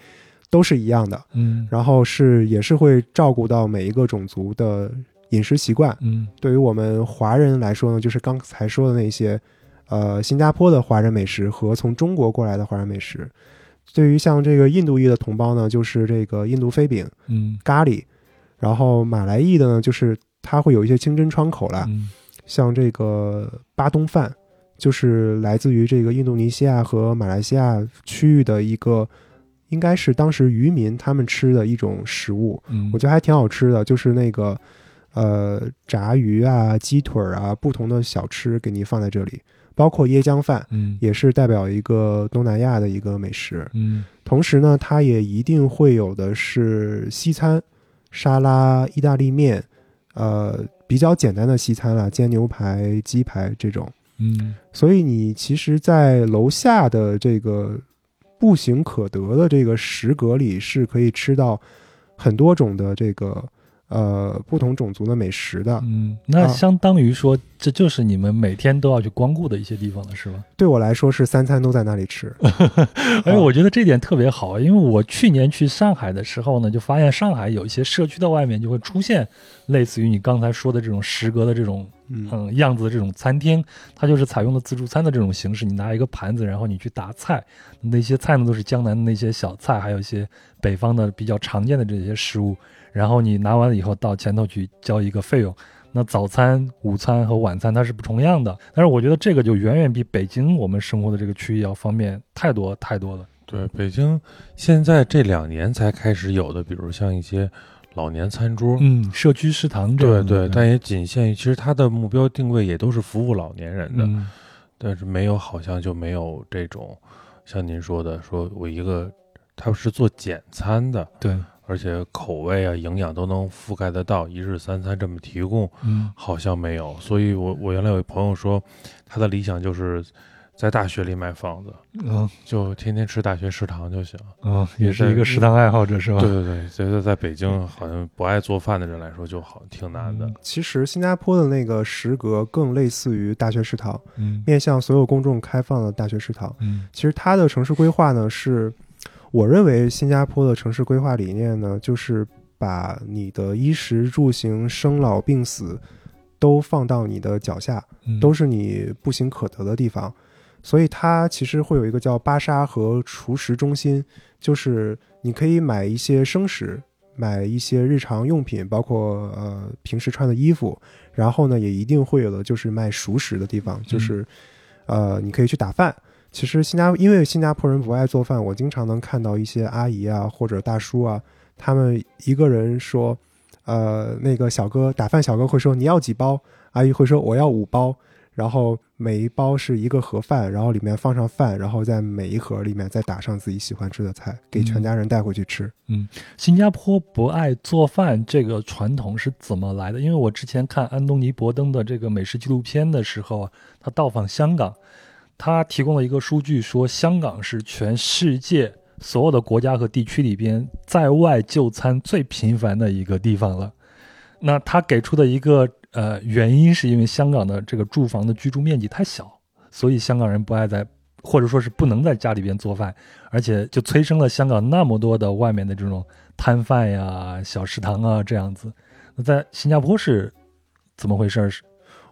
都是一样的，嗯然后是也是会照顾到每一个种族的饮食习惯。嗯对于我们华人来说呢，就是刚才说的那些，呃，新加坡的华人美食和从中国过来的华人美食。对于像这个印度裔的同胞呢，就是这个印度飞饼、嗯咖喱，然后马来裔的呢，就是它会有一些清真窗口啦，嗯。像这个巴东饭，就是来自于这个印度尼西亚和马来西亚区域的一个，应该是当时渔民他们吃的一种食物，嗯，我觉得还挺好吃的，就是那个呃炸鱼啊、鸡腿啊，不同的小吃给你放在这里，包括椰浆饭，嗯。也是代表一个东南亚的一个美食。嗯。同时呢，它也一定会有的是西餐，沙拉、意大利面，呃，比较简单的西餐啦，煎牛排、鸡排这种。嗯所以你其实，在楼下的这个步行可得的这个食阁里，是可以吃到很多种的这个呃不同种族的美食的。嗯，那啊相当于说，这就是你们每天都要去光顾的一些地方了，是吗？对我来说，是三餐都在那里吃。而 且我觉得这点特别好，因为我去年去上海的时候呢，就发现上海有一些社区的外面就会出现类似于你刚才说的这种食阁的这种嗯嗯样子的这种餐厅，它就是采用了自助餐的这种形式，你拿一个盘子，然后你去打菜，那些菜呢都是江南的那些小菜，还有一些北方的比较常见的这些食物，然后你拿完了以后到前头去交一个费用。那早餐、午餐和晚餐它是不重样的，但是我觉得这个就远远比北京我们生活的这个区域要方便太多太多了。对，北京现在这两年才开始有的，比如像一些老年餐桌，嗯，社区食堂这对样的对，但也仅限于，其实它的目标定位也都是服务老年人的，嗯但是没有好像就没有这种像您说的，说我一个它是做简餐的，对，而且口味啊、营养都能覆盖得到，一日三餐这么提供，嗯好像没有。所以我我原来有一朋友说，他的理想就是在大学里买房子，嗯就天天吃大学食堂就行。嗯，也是一个食堂爱好者是吧？对对对，觉得在北京好像不爱做饭的人来说就好挺难的。嗯其实新加坡的那个食阁更类似于大学食堂，嗯面向所有公众开放的大学食堂。嗯其实它的城市规划呢，是我认为新加坡的城市规划理念呢，就是把你的衣食住行、生老病死都放到你的脚下，嗯，都是你步行可得的地方。所以它其实会有一个叫巴沙和厨食中心，就是你可以买一些生食，买一些日常用品，包括呃平时穿的衣服，然后呢也一定会有的就是卖熟食的地方，就是呃你可以去打饭。其实新加因为新加坡人不爱做饭，我经常能看到一些阿姨啊或者大叔啊，他们一个人说，呃那个小哥打饭小哥会说你要几包，阿姨会说我要五包，然后每一包是一个盒饭，然后里面放上饭，然后在每一盒里面再打上自己喜欢吃的菜，给全家人带回去吃。嗯新加坡不爱做饭这个传统是怎么来的？因为我之前看安东尼·伯登的这个美食纪录片的时候啊，他到访香港，他提供了一个数据，说香港是全世界所有的国家和地区里边在外就餐最频繁的一个地方了。那他给出的一个呃原因，是因为香港的这个住房的居住面积太小，所以香港人不爱在，或者说是不能在家里边做饭，而且就催生了香港那么多的外面的这种摊贩呀、小食堂啊这样子。那在新加坡是怎么回事？是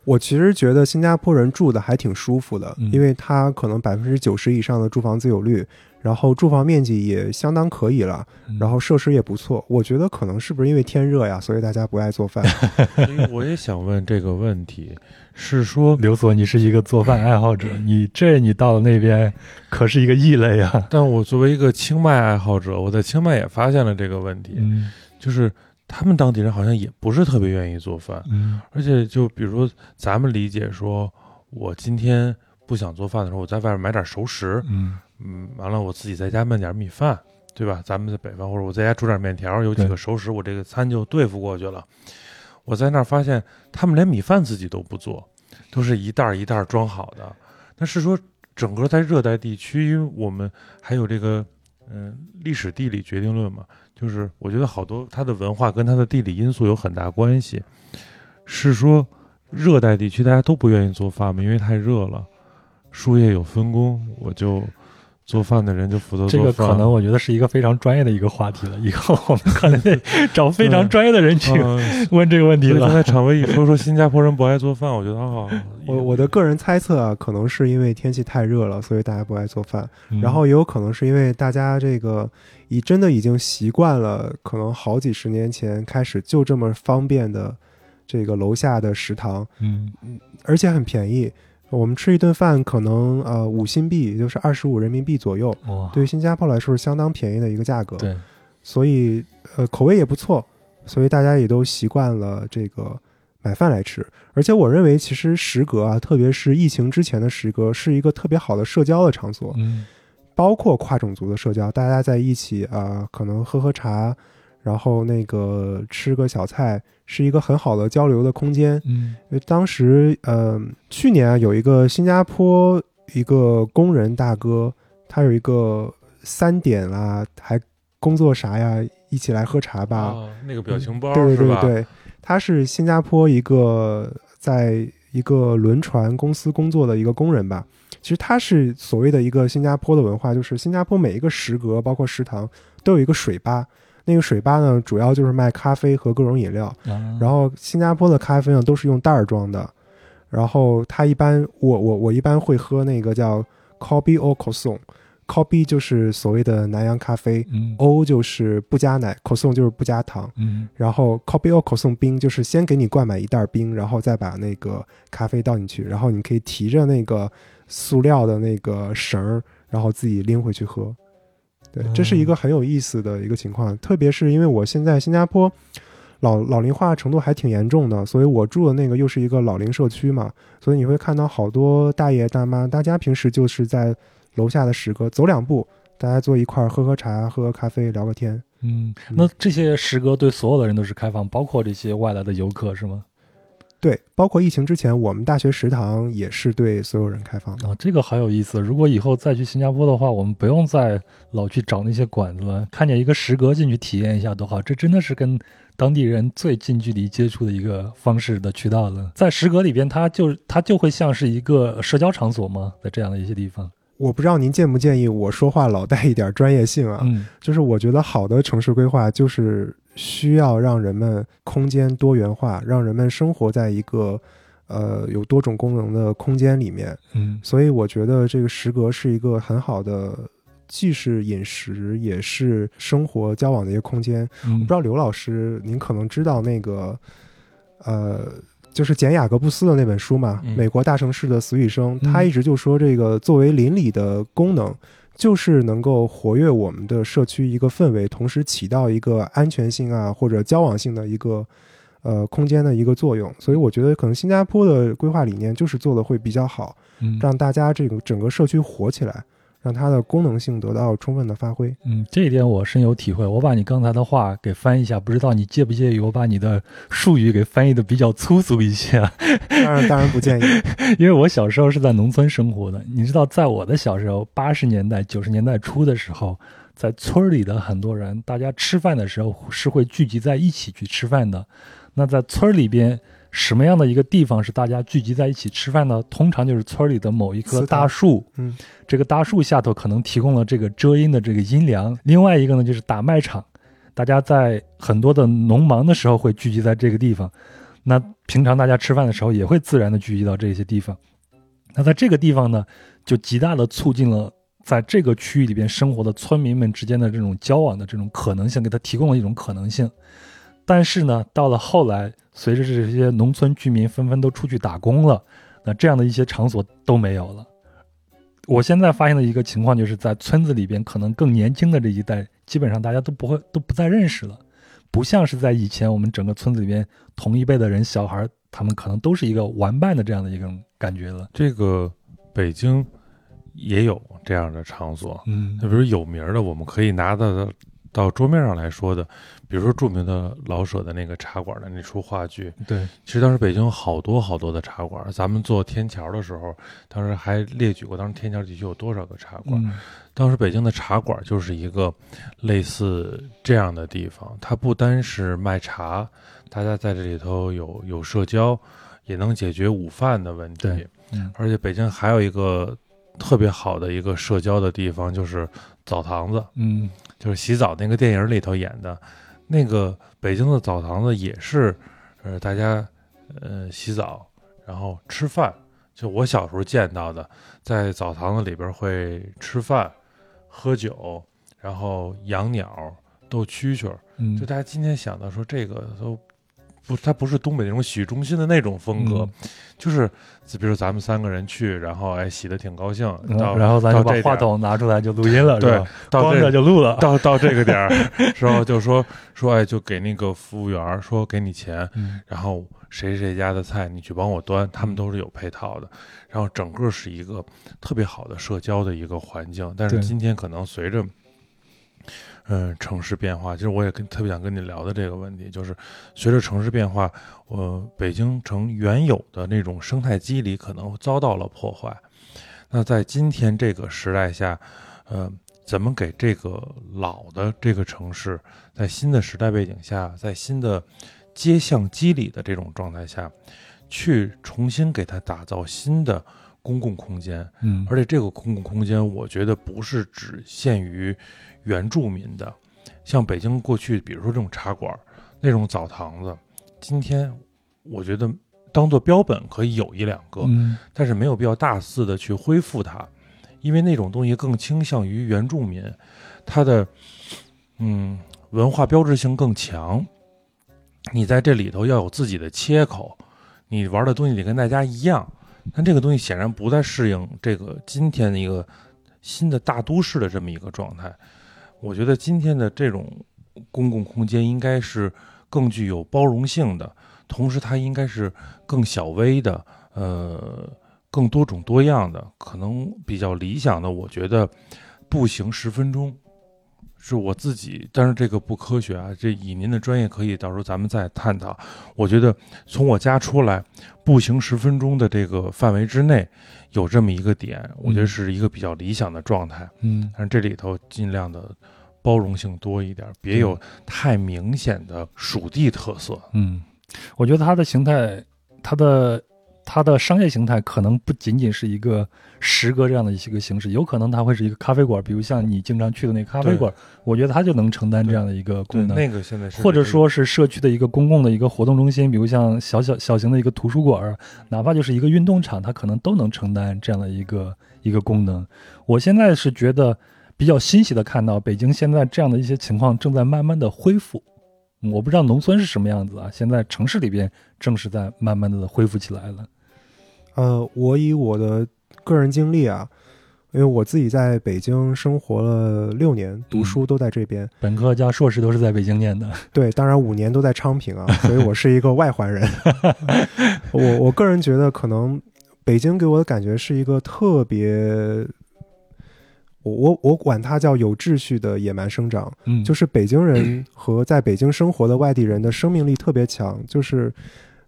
我其实觉得新加坡人住的还挺舒服的，嗯因为他可能百分之九十以上的住房自有率，然后住房面积也相当可以了，嗯然后设施也不错。我觉得可能是不是因为天热呀，所以大家不爱做饭？所以我也想问这个问题，是说，刘所，你是一个做饭爱好者，你这你到了那边可是一个异类啊。但我作为一个清迈爱好者，我在清迈也发现了这个问题，嗯就是他们当地人好像也不是特别愿意做饭，嗯而且就比如说咱们理解说，我今天不想做饭的时候，我在外面买点熟食，嗯嗯，完了我自己在家焖点米饭，对吧？咱们在北方或者我在家煮点面条，有几个熟食，我这个餐就对付过去了。我在那儿发现，他们连米饭自己都不做，都是一袋儿一袋儿装好的。那是说，整个在热带地区，因为我们还有这个嗯历史地理决定论嘛，就是我觉得好多它的文化跟它的地理因素有很大关系。是说，热带地区大家都不愿意做饭嘛，因为太热了。术业有分工，我就做饭的人就负责做饭这个。可能我觉得是一个非常专业的一个话题了，以后我们可能得 找非常专业的人去嗯问这个问题了。所以刚才场威一说说新加坡人不爱做饭，我觉得啊，我我的个人猜测啊，可能是因为天气太热了，所以大家不爱做饭。嗯然后也有可能是因为大家这个已真的已经习惯了，可能好几十年前开始就这么方便的这个楼下的食堂，嗯而且很便宜。我们吃一顿饭可能呃五新币，也就是二十五人民币左右，对于新加坡来说是相当便宜的一个价格。对所以呃口味也不错，所以大家也都习惯了这个买饭来吃。而且我认为，其实食阁啊，特别是疫情之前的食阁，是一个特别好的社交的场所，嗯包括跨种族的社交，大家在一起啊、可能喝喝茶，然后那个吃个小菜，是一个很好的交流的空间。嗯因为当时，呃，去年啊，有一个新加坡一个工人大哥，他有一个三点啦，还工作啥呀，一起来喝茶吧。啊，那个表情包对？对对，他是新加坡一个在一个轮船公司工作的一个工人吧。其实他是所谓的一个新加坡的文化，就是新加坡每一个食阁，包括食堂，都有一个水吧。那个水吧呢，主要就是卖咖啡和各种饮料。啊然后新加坡的咖啡呢都是用袋儿装的，然后它一般我我我一般会喝那个叫 Coffee or Croissant，Coffee 就是所谓的南洋咖啡嗯，O 就是不加奶，Croissant 就是不加糖，嗯然后 Coffee or Croissant 冰就是先给你灌满一袋冰，然后再把那个咖啡倒进去，然后你可以提着那个塑料的那个绳儿，然后自己拎回去喝。对，这是一个很有意思的一个情况，特别是因为我现在新加坡老老龄化程度还挺严重的，所以我住的那个又是一个老龄社区嘛，所以你会看到好多大爷大妈，大家平时就是在楼下的食阁走两步，大家坐一块儿喝喝茶、喝喝咖啡、聊个天。嗯，那这些食阁对所有的人都是开放，包括这些外来的游客是吗？对，包括疫情之前，我们大学食堂也是对所有人开放的。啊，这个好有意思。如果以后再去新加坡的话，我们不用再老去找那些馆子了，看见一个食阁进去体验一下多好。这真的是跟当地人最近距离接触的一个方式的渠道了。在食阁里边，它就它就会像是一个社交场所吗？在这样的一些地方，我不知道您建不建议我说话老带一点专业性啊？嗯就是我觉得好的城市规划就是需要让人们空间多元化，让人们生活在一个呃有多种功能的空间里面。嗯所以我觉得这个食阁是一个很好的，既是饮食也是生活交往的一个空间。我嗯不知道刘老师，您可能知道那个，呃，就是简·雅各布斯的那本书嘛，嗯美国大城市的死与生》，嗯他一直就说，这个作为邻里的功能，就是能够活跃我们的社区一个氛围，同时起到一个安全性啊或者交往性的一个呃空间的一个作用。所以我觉得，可能新加坡的规划理念就是做的会比较好，嗯让大家这个整个社区活起来。让它的功能性得到充分的发挥。嗯，这一点我深有体会。我把你刚才的话给翻译一下，不知道你介不介意我把你的术语给翻译的比较粗俗一些啊？当然，当然不介意。因为我小时候是在农村生活的，你知道，在我的小时候，八十年代、九十年代初的时候，在村里的很多人，大家吃饭的时候是会聚集在一起去吃饭的。那在村里边。什么样的一个地方是大家聚集在一起吃饭呢？通常就是村里的某一棵大树，嗯，这个大树下头可能提供了这个遮阴的这个阴凉。另外一个呢，就是打麦场，大家在很多的农忙的时候会聚集在这个地方。那平常大家吃饭的时候也会自然的聚集到这些地方。那在这个地方呢，就极大的促进了在这个区域里边生活的村民们之间的这种交往的这种可能性，给他提供了一种可能性。但是呢，到了后来。随着这些农村居民纷纷都出去打工了，那这样的一些场所都没有了。我现在发现的一个情况，就是在村子里边，可能更年轻的这一代，基本上大家都不会都不再认识了，不像是在以前我们整个村子里边同一辈的人，小孩他们可能都是一个玩伴的这样的一种感觉了。这个北京也有这样的场所，嗯，那比如有名的，我们可以拿到到桌面上来说的。比如说著名的老舍的那个茶馆的那出话剧，对，其实当时北京有好多好多的茶馆。咱们做天桥的时候，当时还列举过当时天桥地区有多少个茶馆。当时北京的茶馆就是一个类似这样的地方，它不单是卖茶，大家在这里头有有社交，也能解决午饭的问题。嗯，而且北京还有一个特别好的一个社交的地方，就是澡堂子。嗯，就是洗澡那个电影里头演的。那个北京的澡堂子也是，呃，大家，呃，洗澡，然后吃饭。就我小时候见到的，在澡堂子里边会吃饭、喝酒，然后养鸟、斗蛐蛐。嗯，就大家今天想到说这个都。不，它不是东北那种洗浴中心的那种风格，就是，比如咱们三个人去，然后哎洗的挺高兴，然后咱就把话筒拿出来就录音了，对，到这就录了，到到这个点儿，时候就说说哎，就给那个服务员说给你钱，然后谁谁家的菜你去帮我端，他们都是有配套的，然后整个是一个特别好的社交的一个环境，但是今天可能随着。嗯，城市变化，其实我也跟特别想跟你聊的这个问题，就是随着城市变化，我北京城原有的那种生态机理可能遭到了破坏。那在今天这个时代下，呃，怎么给这个老的这个城市，在新的时代背景下，在新的街巷机理的这种状态下，去重新给它打造新的公共空间？嗯，而且这个公共空间，我觉得不是只限于。原住民的，像北京过去，比如说这种茶馆、那种澡堂子，今天我觉得当做标本可以有一两个，但是没有必要大肆的去恢复它，因为那种东西更倾向于原住民，它的嗯文化标志性更强。你在这里头要有自己的切口，你玩的东西得跟大家一样，但这个东西显然不再适应这个今天的一个新的大都市的这么一个状态。我觉得今天的这种公共空间应该是更具有包容性的，同时它应该是更小微的，呃，更多种多样的。可能比较理想的，我觉得步行十分钟是我自己，但是这个不科学啊。这以您的专业，可以到时候咱们再探讨。我觉得从我家出来步行十分钟的这个范围之内，有这么一个点，我觉得是一个比较理想的状态。嗯，但是这里头尽量的。包容性多一点，别有太明显的属地特色。嗯，我觉得它的形态，它的它的商业形态可能不仅仅是一个食阁这样的一个形式，有可能它会是一个咖啡馆，比如像你经常去的那咖啡馆，我觉得它就能承担这样的一个功能。那个现在是，或者说是社区的一个公共的一个活动中心，比如像小小小型的一个图书馆，哪怕就是一个运动场，它可能都能承担这样的一个一个功能。我现在是觉得。比较欣喜的看到北京现在这样的一些情况正在慢慢的恢复，我不知道农村是什么样子啊，现在城市里边正是在慢慢的恢复起来了。呃，我以我的个人经历啊，因为我自己在北京生活了六年，读书都在这边，本科加硕士都是在北京念的。对，当然五年都在昌平啊，所以我是一个外环人。我我个人觉得，可能北京给我的感觉是一个特别。我我我管它叫有秩序的野蛮生长，嗯，就是是北京人和在北京生活的外地人的生命力特别强，就是。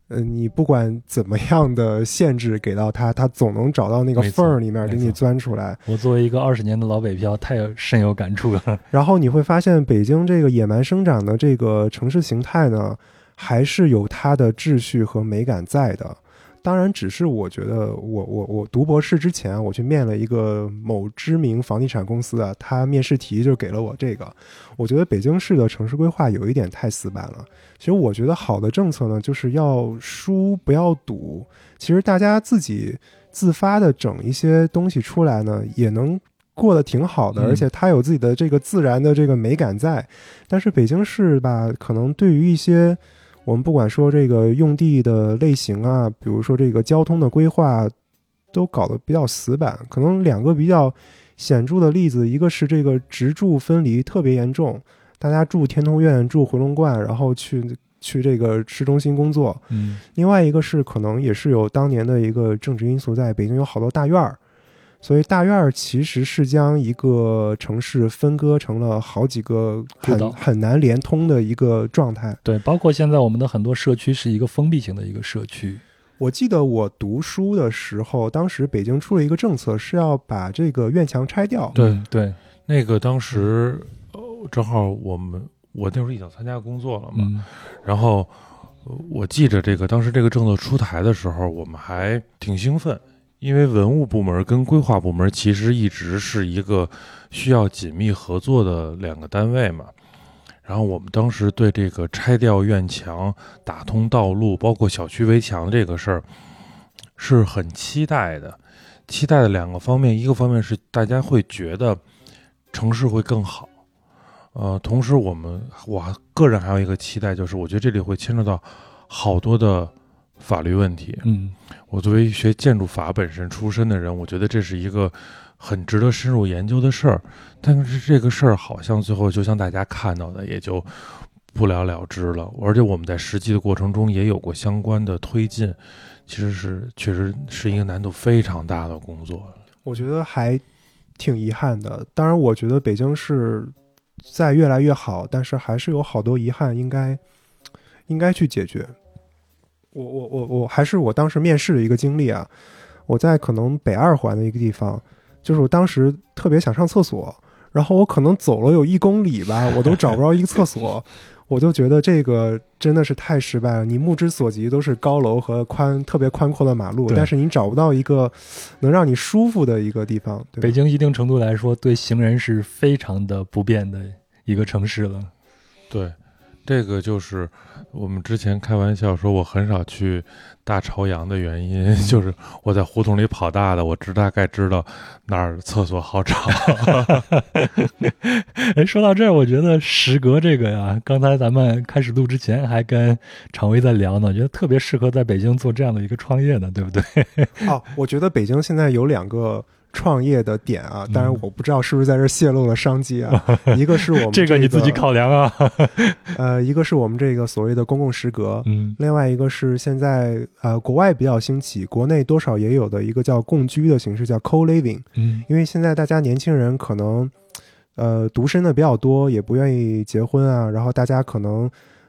呃，你不管怎么样的限制给到他，他总能找到那个缝儿里面给你钻出来。我作为一个二十年的老北漂，太有深有感触了。然后你会发现，北京这个野蛮生长的这个城市形态呢，还是有它的秩序和美感在的。当然，只是我觉得我，我我读博士之前，我去面了一个某知名房地产公司啊，他面试题就给了我这个。我觉得北京市的城市规划有一点太死板了。其实我觉得好的政策呢，就是要疏不要堵。其实大家自己自发的整一些东西出来呢，也能过得挺好的，嗯而且它有自己的这个自然的这个美感在。但是北京市吧，可能对于一些我们不管说这个用地的类型啊，比如说这个交通的规划，都搞得比较死板。可能两个比较显著的例子，一个是这个职住分离特别严重，大家住天通苑、住回龙观，然后去去这个市中心工作；嗯另外一个是可能也是有当年的一个政治因素在，北京有好多大院儿。所以大院儿其实是将一个城市分割成了好几个很很难连通的一个状态。对，包括现在我们的很多社区是一个封闭型的一个社区。我记得我读书的时候，当时北京出了一个政策，是要把这个院墙拆掉。对嗯对，那个当时，呃正好我们我那时候已经参加工作了嘛，嗯然后呃我记着这个当时这个政策出台的时候，我们还挺兴奋，因为文物部门跟规划部门其实一直是一个需要紧密合作的两个单位嘛。然后我们当时对这个拆掉院墙、打通道路，包括小区围墙这个事儿，是很期待的。期待的两个方面，一个方面是大家会觉得城市会更好，呃，同时我们我个人还有一个期待，就是我觉得这里会牵扯到好多的法律问题。嗯我作为学建筑法本身出身的人，我觉得这是一个很值得深入研究的事儿。但是这个事儿好像最后就像大家看到的，也就不了了之了。而且我们在实际的过程中也有过相关的推进，其实是确实是一个难度非常大的工作。我觉得还挺遗憾的。当然，我觉得北京市在越来越好，但是还是有好多遗憾应该应该去解决。我我我我还是我当时面试的一个经历啊，我在可能北二环的一个地方，就是我当时特别想上厕所，然后我可能走了有一公里吧，我都找不着一个厕所。我就觉得这个真的是太失败了。你目之所及都是高楼和宽特别宽阔的马路，但是你找不到一个能让你舒服的一个地方。对北京一定程度来说，对行人是非常的不便的一个城市了。对，这个就是我们之前开玩笑说我很少去大朝阳的原因，就是我在胡同里跑大的，我只大概知道哪儿厕所好找。哎，说到这儿，我觉得时隔这个呀，刚才咱们开始录之前还跟常威在聊呢，我觉得特别适合在北京做这样的一个创业呢，对不对？哦，我觉得北京现在有两个创业的点啊，当然我不知道是不是在这泄露了商机啊。一个是我们、这个你自己考量啊。呃，一个是我们这个所谓的公共食阁，嗯另外一个是现在呃国外比较兴起，国内多少也有的一个叫共居的形式，叫 co-living。嗯因为现在大家年轻人可能呃独身的比较多，也不愿意结婚啊，然后大家可能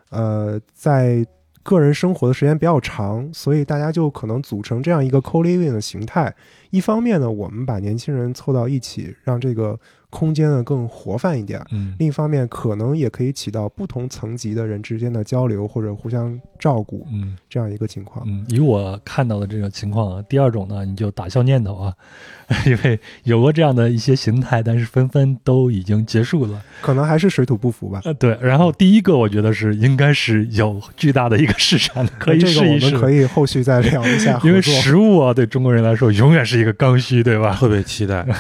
呃在个人生活的时间比较长，所以大家就可能组成这样一个 co-living 的形态。一方面呢，我们把年轻人凑到一起，让这个空间呢更活泛一点。嗯另一方面，可能也可以起到不同层级的人之间的交流或者互相照顾嗯这样一个情况。嗯，以我看到的这种情况啊，第二种呢，你就打消念头啊，因为有过这样的一些形态，但是纷纷都已经结束了。可能还是水土不服吧。呃，对。然后第一个，我觉得是应该是有巨大的一个市场，可以这个我试一试。们可以后续再聊一下。因为食物啊，对中国人来说永远是一个刚需，对吧？特别期待。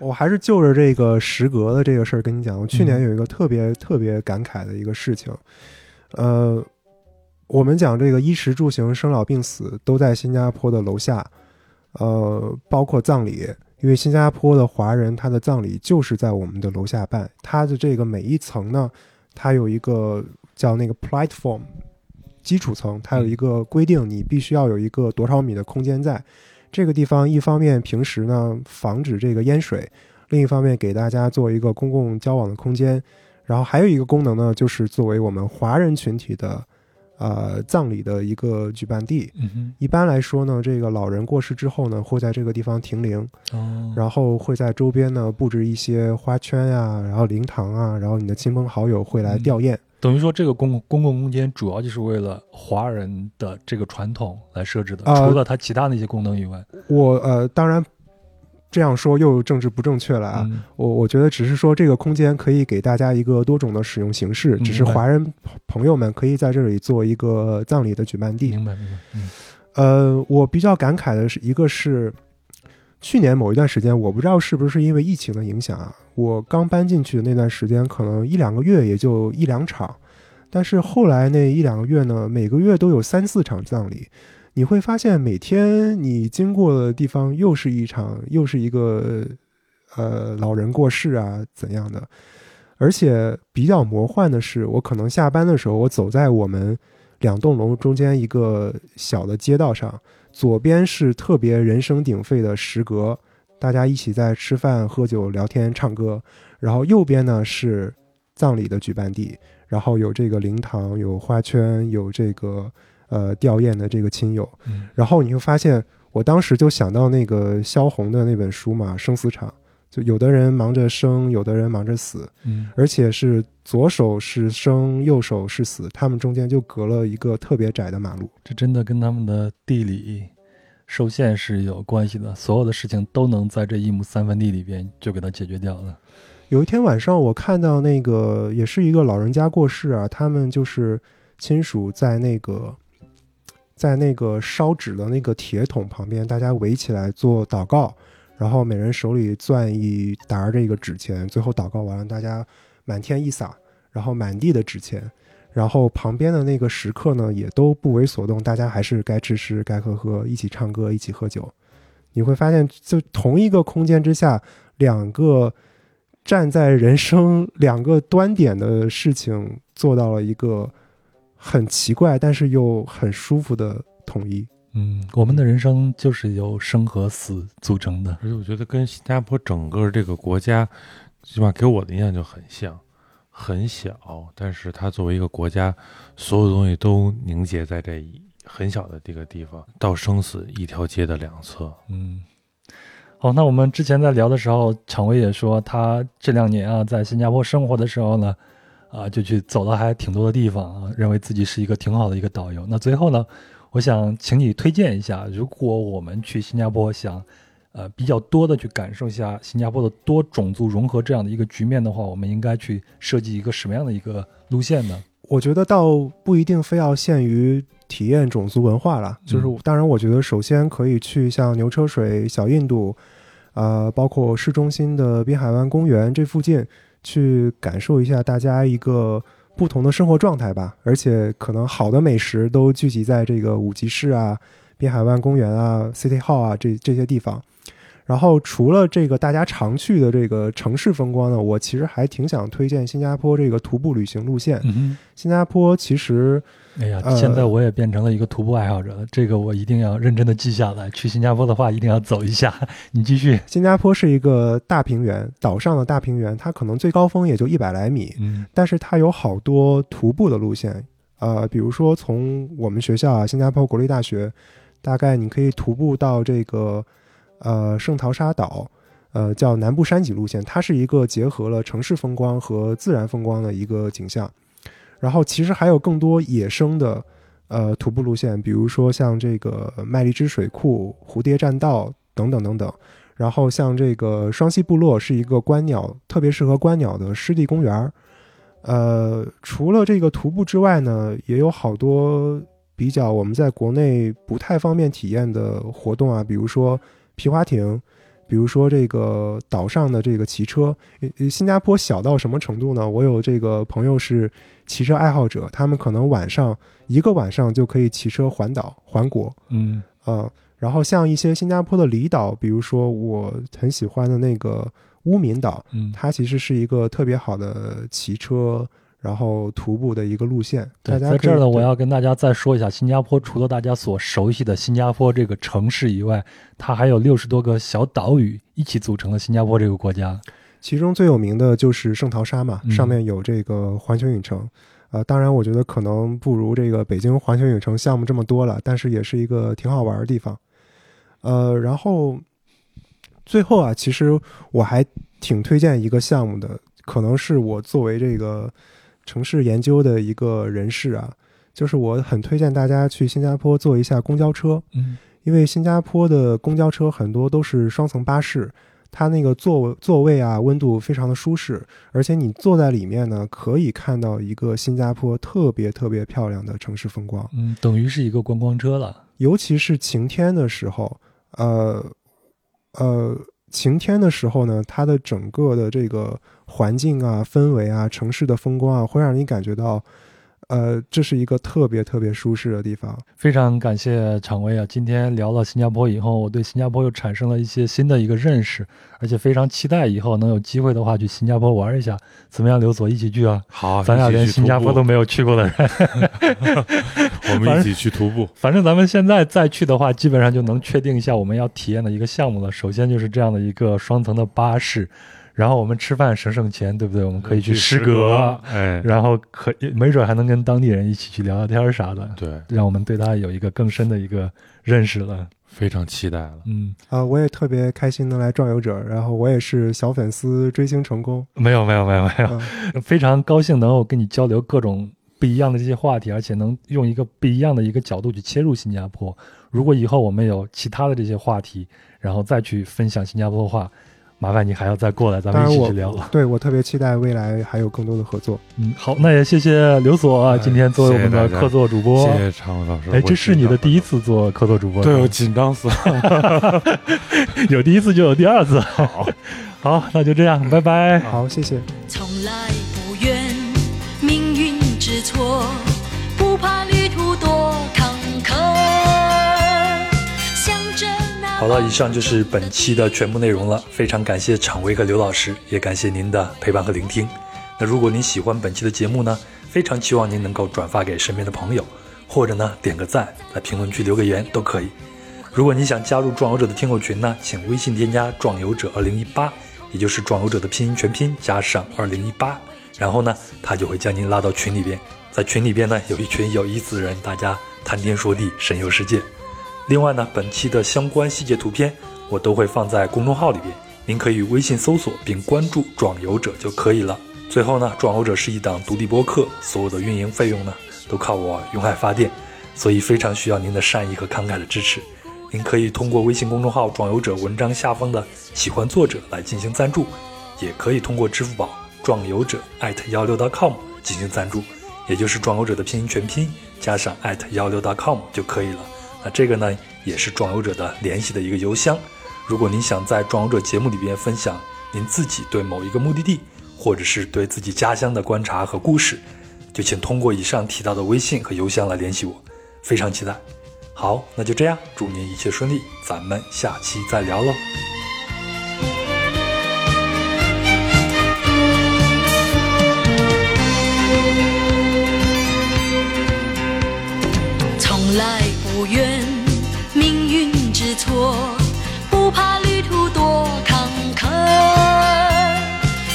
我还是就着这个时隔的这个事儿跟你讲，我去嗯。年有一个特别特别感慨的一个事情，呃，我们讲这个衣食住行、生老病死都在新加坡的楼下，呃，包括葬礼，因为新加坡的华人他的葬礼就是在我们的楼下办，他的这个每一层呢，它有一个叫那个 platform 基础层，它有一个规定，你必须要有一个多少米的空间在。这个地方一方面平时呢防止这个淹水，另一方面给大家做一个公共交往的空间，然后还有一个功能呢，就是作为我们华人群体的呃葬礼的一个举办地。嗯，一般来说呢，这个老人过世之后呢，会在这个地方停灵，哦，然后会在周边呢布置一些花圈呀、然后灵堂啊，然后你的亲朋好友会来嗯吊唁。等于说这个公共公共空间主要就是为了华人的这个传统来设置的，呃除了它其他那些功能以外，我呃，当然这样说又政治不正确了啊。嗯我我觉得只是说这个空间可以给大家一个多种的使用形式，嗯只是华人朋友们可以在这里做一个葬礼的举办地。明白明白，嗯呃，我比较感慨的是，一个是去年某一段时间，我不知道是不是因为疫情的影响啊，我刚搬进去的那段时间，可能一两个月也就一两场，但是后来那一两个月呢，每个月都有三四场葬礼。你会发现，每天你经过的地方又是一场，又是一个呃老人过世啊怎样的。而且比较魔幻的是，我可能下班的时候，我走在我们两栋楼中间一个小的街道上，左边是特别人声鼎沸的食阁，大家一起在吃饭、喝酒、聊天、唱歌，然后右边呢是葬礼的举办地，然后有这个灵堂、有花圈、有这个呃吊唁的这个亲友，嗯。然后你会发现，我当时就想到那个萧红的那本书嘛，《生死场》，就有的人忙着生，有的人忙着死，嗯而且是左手是生，右手是死，他们中间就隔了一个特别窄的马路。这真的跟他们的地理受限是有关系的，所有的事情都能在这一亩三分地里边就给它解决掉了。有一天晚上，我看到那个也是一个老人家过世啊，他们就是亲属在那个在那个烧纸的那个铁桶旁边，大家围起来做祷告，然后每人手里攥一沓这个纸钱，最后祷告完了，大家满天一撒，然后满地的纸钱，然后旁边的那个食客呢也都不为所动，大家还是该吃吃，该喝喝，一起唱歌，一起喝酒。你会发现，就同一个空间之下，两个站在人生两个端点的事情做到了一个很奇怪，但是又很舒服的统一。嗯，我们的人生就是由生和死组成的。而且我觉得跟新加坡整个这个国家，起码给我的印象就很像，很小，但是它作为一个国家，所有东西都凝结在这一很小的这个地方，到生死一条街的两侧。嗯，好，那我们之前在聊的时候，常威也说他这两年啊，在新加坡生活的时候呢，啊，就去走了还挺多的地方啊，认为自己是一个挺好的一个导游。那最后呢，我想请你推荐一下，如果我们去新加坡想，呃，比较多的去感受一下新加坡的多种族融合这样的一个局面的话，我们应该去设计一个什么样的一个路线呢？我觉得倒不一定非要限于体验种族文化了，就是嗯当然，我觉得首先可以去像牛车水、小印度，呃，包括市中心的滨海湾公园这附近，去感受一下大家一个不同的生活状态吧。而且可能好的美食都聚集在这个五级市啊、滨海湾公园啊、City Hall 啊这这些地方。然后除了这个大家常去的这个城市风光呢，我其实还挺想推荐新加坡这个徒步旅行路线。嗯新加坡其实，哎呀，呃现在我也变成了一个徒步爱好者了，这个我一定要认真的记下来。去新加坡的话，一定要走一下。你继续。新加坡是一个大平原，岛上的大平原，它可能最高峰也就一百来米，嗯但是它有好多徒步的路线，呃，比如说从我们学校啊，新加坡国立大学，大概你可以徒步到这个呃圣淘沙岛，呃叫南部山脊路线，它是一个结合了城市风光和自然风光的一个景象。然后其实还有更多野生的呃徒步路线，比如说像这个麦荔枝水库、蝴蝶栈道等等等等。然后像这个双溪部落是一个观鸟特别适合观鸟的湿地公园儿。呃，除了这个徒步之外呢，也有好多比较我们在国内不太方便体验的活动啊，比如说皮划艇，比如说这个岛上的这个骑车。呃新加坡小到什么程度呢？我有这个朋友是骑车爱好者，他们可能晚上一个晚上就可以骑车环岛环国。嗯呃，然后像一些新加坡的离岛，比如说我很喜欢的那个乌敏岛，嗯它其实是一个特别好的骑车，然后徒步的一个路线。大家在这儿呢，我要跟大家再说一下，新加坡除了大家所熟悉的新加坡这个城市以外，它还有六十多个小岛屿一起组成了新加坡这个国家。其中最有名的就是圣淘沙嘛，嗯上面有这个环球影城。呃，当然，我觉得可能不如这个北京环球影城项目这么多了，但是也是一个挺好玩的地方。呃，然后最后啊，其实我还挺推荐一个项目的，可能是我作为这个城市研究的一个人士啊，就是我很推荐大家去新加坡坐一下公交车。嗯因为新加坡的公交车很多都是双层巴士，它那个座座位啊温度非常的舒适，而且你坐在里面呢，可以看到一个新加坡特别特别漂亮的城市风光。嗯，等于是一个观光车了。尤其是晴天的时候，呃呃，晴天的时候呢，它的整个的这个环境啊、氛围啊、城市的风光啊，会让你感觉到，呃，这是一个特别特别舒适的地方。非常感谢常威啊！今天聊了新加坡以后，我对新加坡又产生了一些新的一个认识，而且非常期待以后能有机会的话去新加坡玩一下。怎么样，刘所一起去啊？好，咱俩连新加坡都没有去过的人，我们一起去徒步。反正咱们现在再去的话，基本上就能确定一下我们要体验的一个项目了。首先就是这样的一个双层的巴士，然后我们吃饭省省钱，对不对？我们可以去诗阁，哎，然后可没准还能跟当地人一起去聊聊天啥的，对，让我们对他有一个更深的一个认识了。非常期待了。嗯，啊、我也特别开心能来壮游者，然后我也是小粉丝追星成功。没有没有没有没有，嗯 非常高兴能够跟你交流各种不一样的这些话题，而且能用一个不一样的一个角度去切入新加坡。如果以后我们有其他的这些话题，然后再去分享新加坡的话，麻烦你还要再过来，咱们一起去聊。对我特别期待未来还有更多的合作。嗯，好，那也谢谢刘所啊，哎今天作为我们的客座主播。谢谢常伟老师。哎，这是你的第一次，次做客座主播，对我紧张死了。有第一次就有第二次。好，好，那就这样，拜拜。好，谢谢。从来不怨命运之错，好了，以上就是本期的全部内容了。非常感谢场威和刘老师，也感谢您的陪伴和聆听。那如果您喜欢本期的节目呢，非常期望您能够转发给身边的朋友，或者呢点个赞，在评论区留个言都可以。如果你想加入壮游者的听友群呢，请微信添加“壮游者二零一八”，也就是壮游者的拼音全拼加上二零一八，然后呢，他就会将您拉到群里边。在群里边呢，有一群有意思的人，大家谈天说地，神游世界。另外呢，本期的相关细节图片我都会放在公众号里边，您可以微信搜索并关注“壮游者”就可以了。最后呢，壮游者是一档独立播客，所有的运营费用呢都靠我用爱发电，所以非常需要您的善意和慷慨的支持。您可以通过微信公众号“壮游者”文章下方的“喜欢作者”来进行赞助，也可以通过支付宝“壮游者”艾特幺六 .com 进行赞助，也就是“壮游者”的拼音全拼加上艾特幺六 .com 就可以了。那这个呢，也是壮游者的联系的一个邮箱。如果您想在壮游者节目里边分享您自己对某一个目的地，或者是对自己家乡的观察和故事，就请通过以上提到的微信和邮箱来联系我，非常期待。好，那就这样，祝您一切顺利，咱们下期再聊喽。从来不怕旅途多坎坷。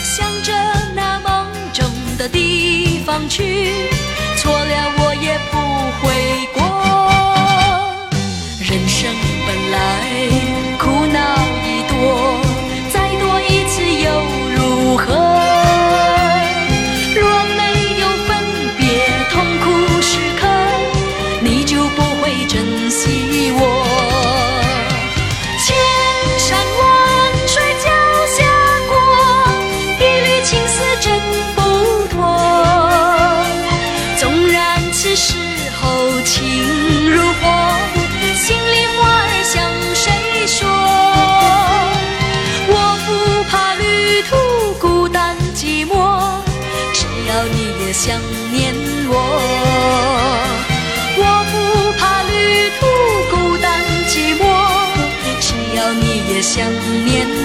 向着那梦中的地方去，错了我也不悔过。人生本来想念。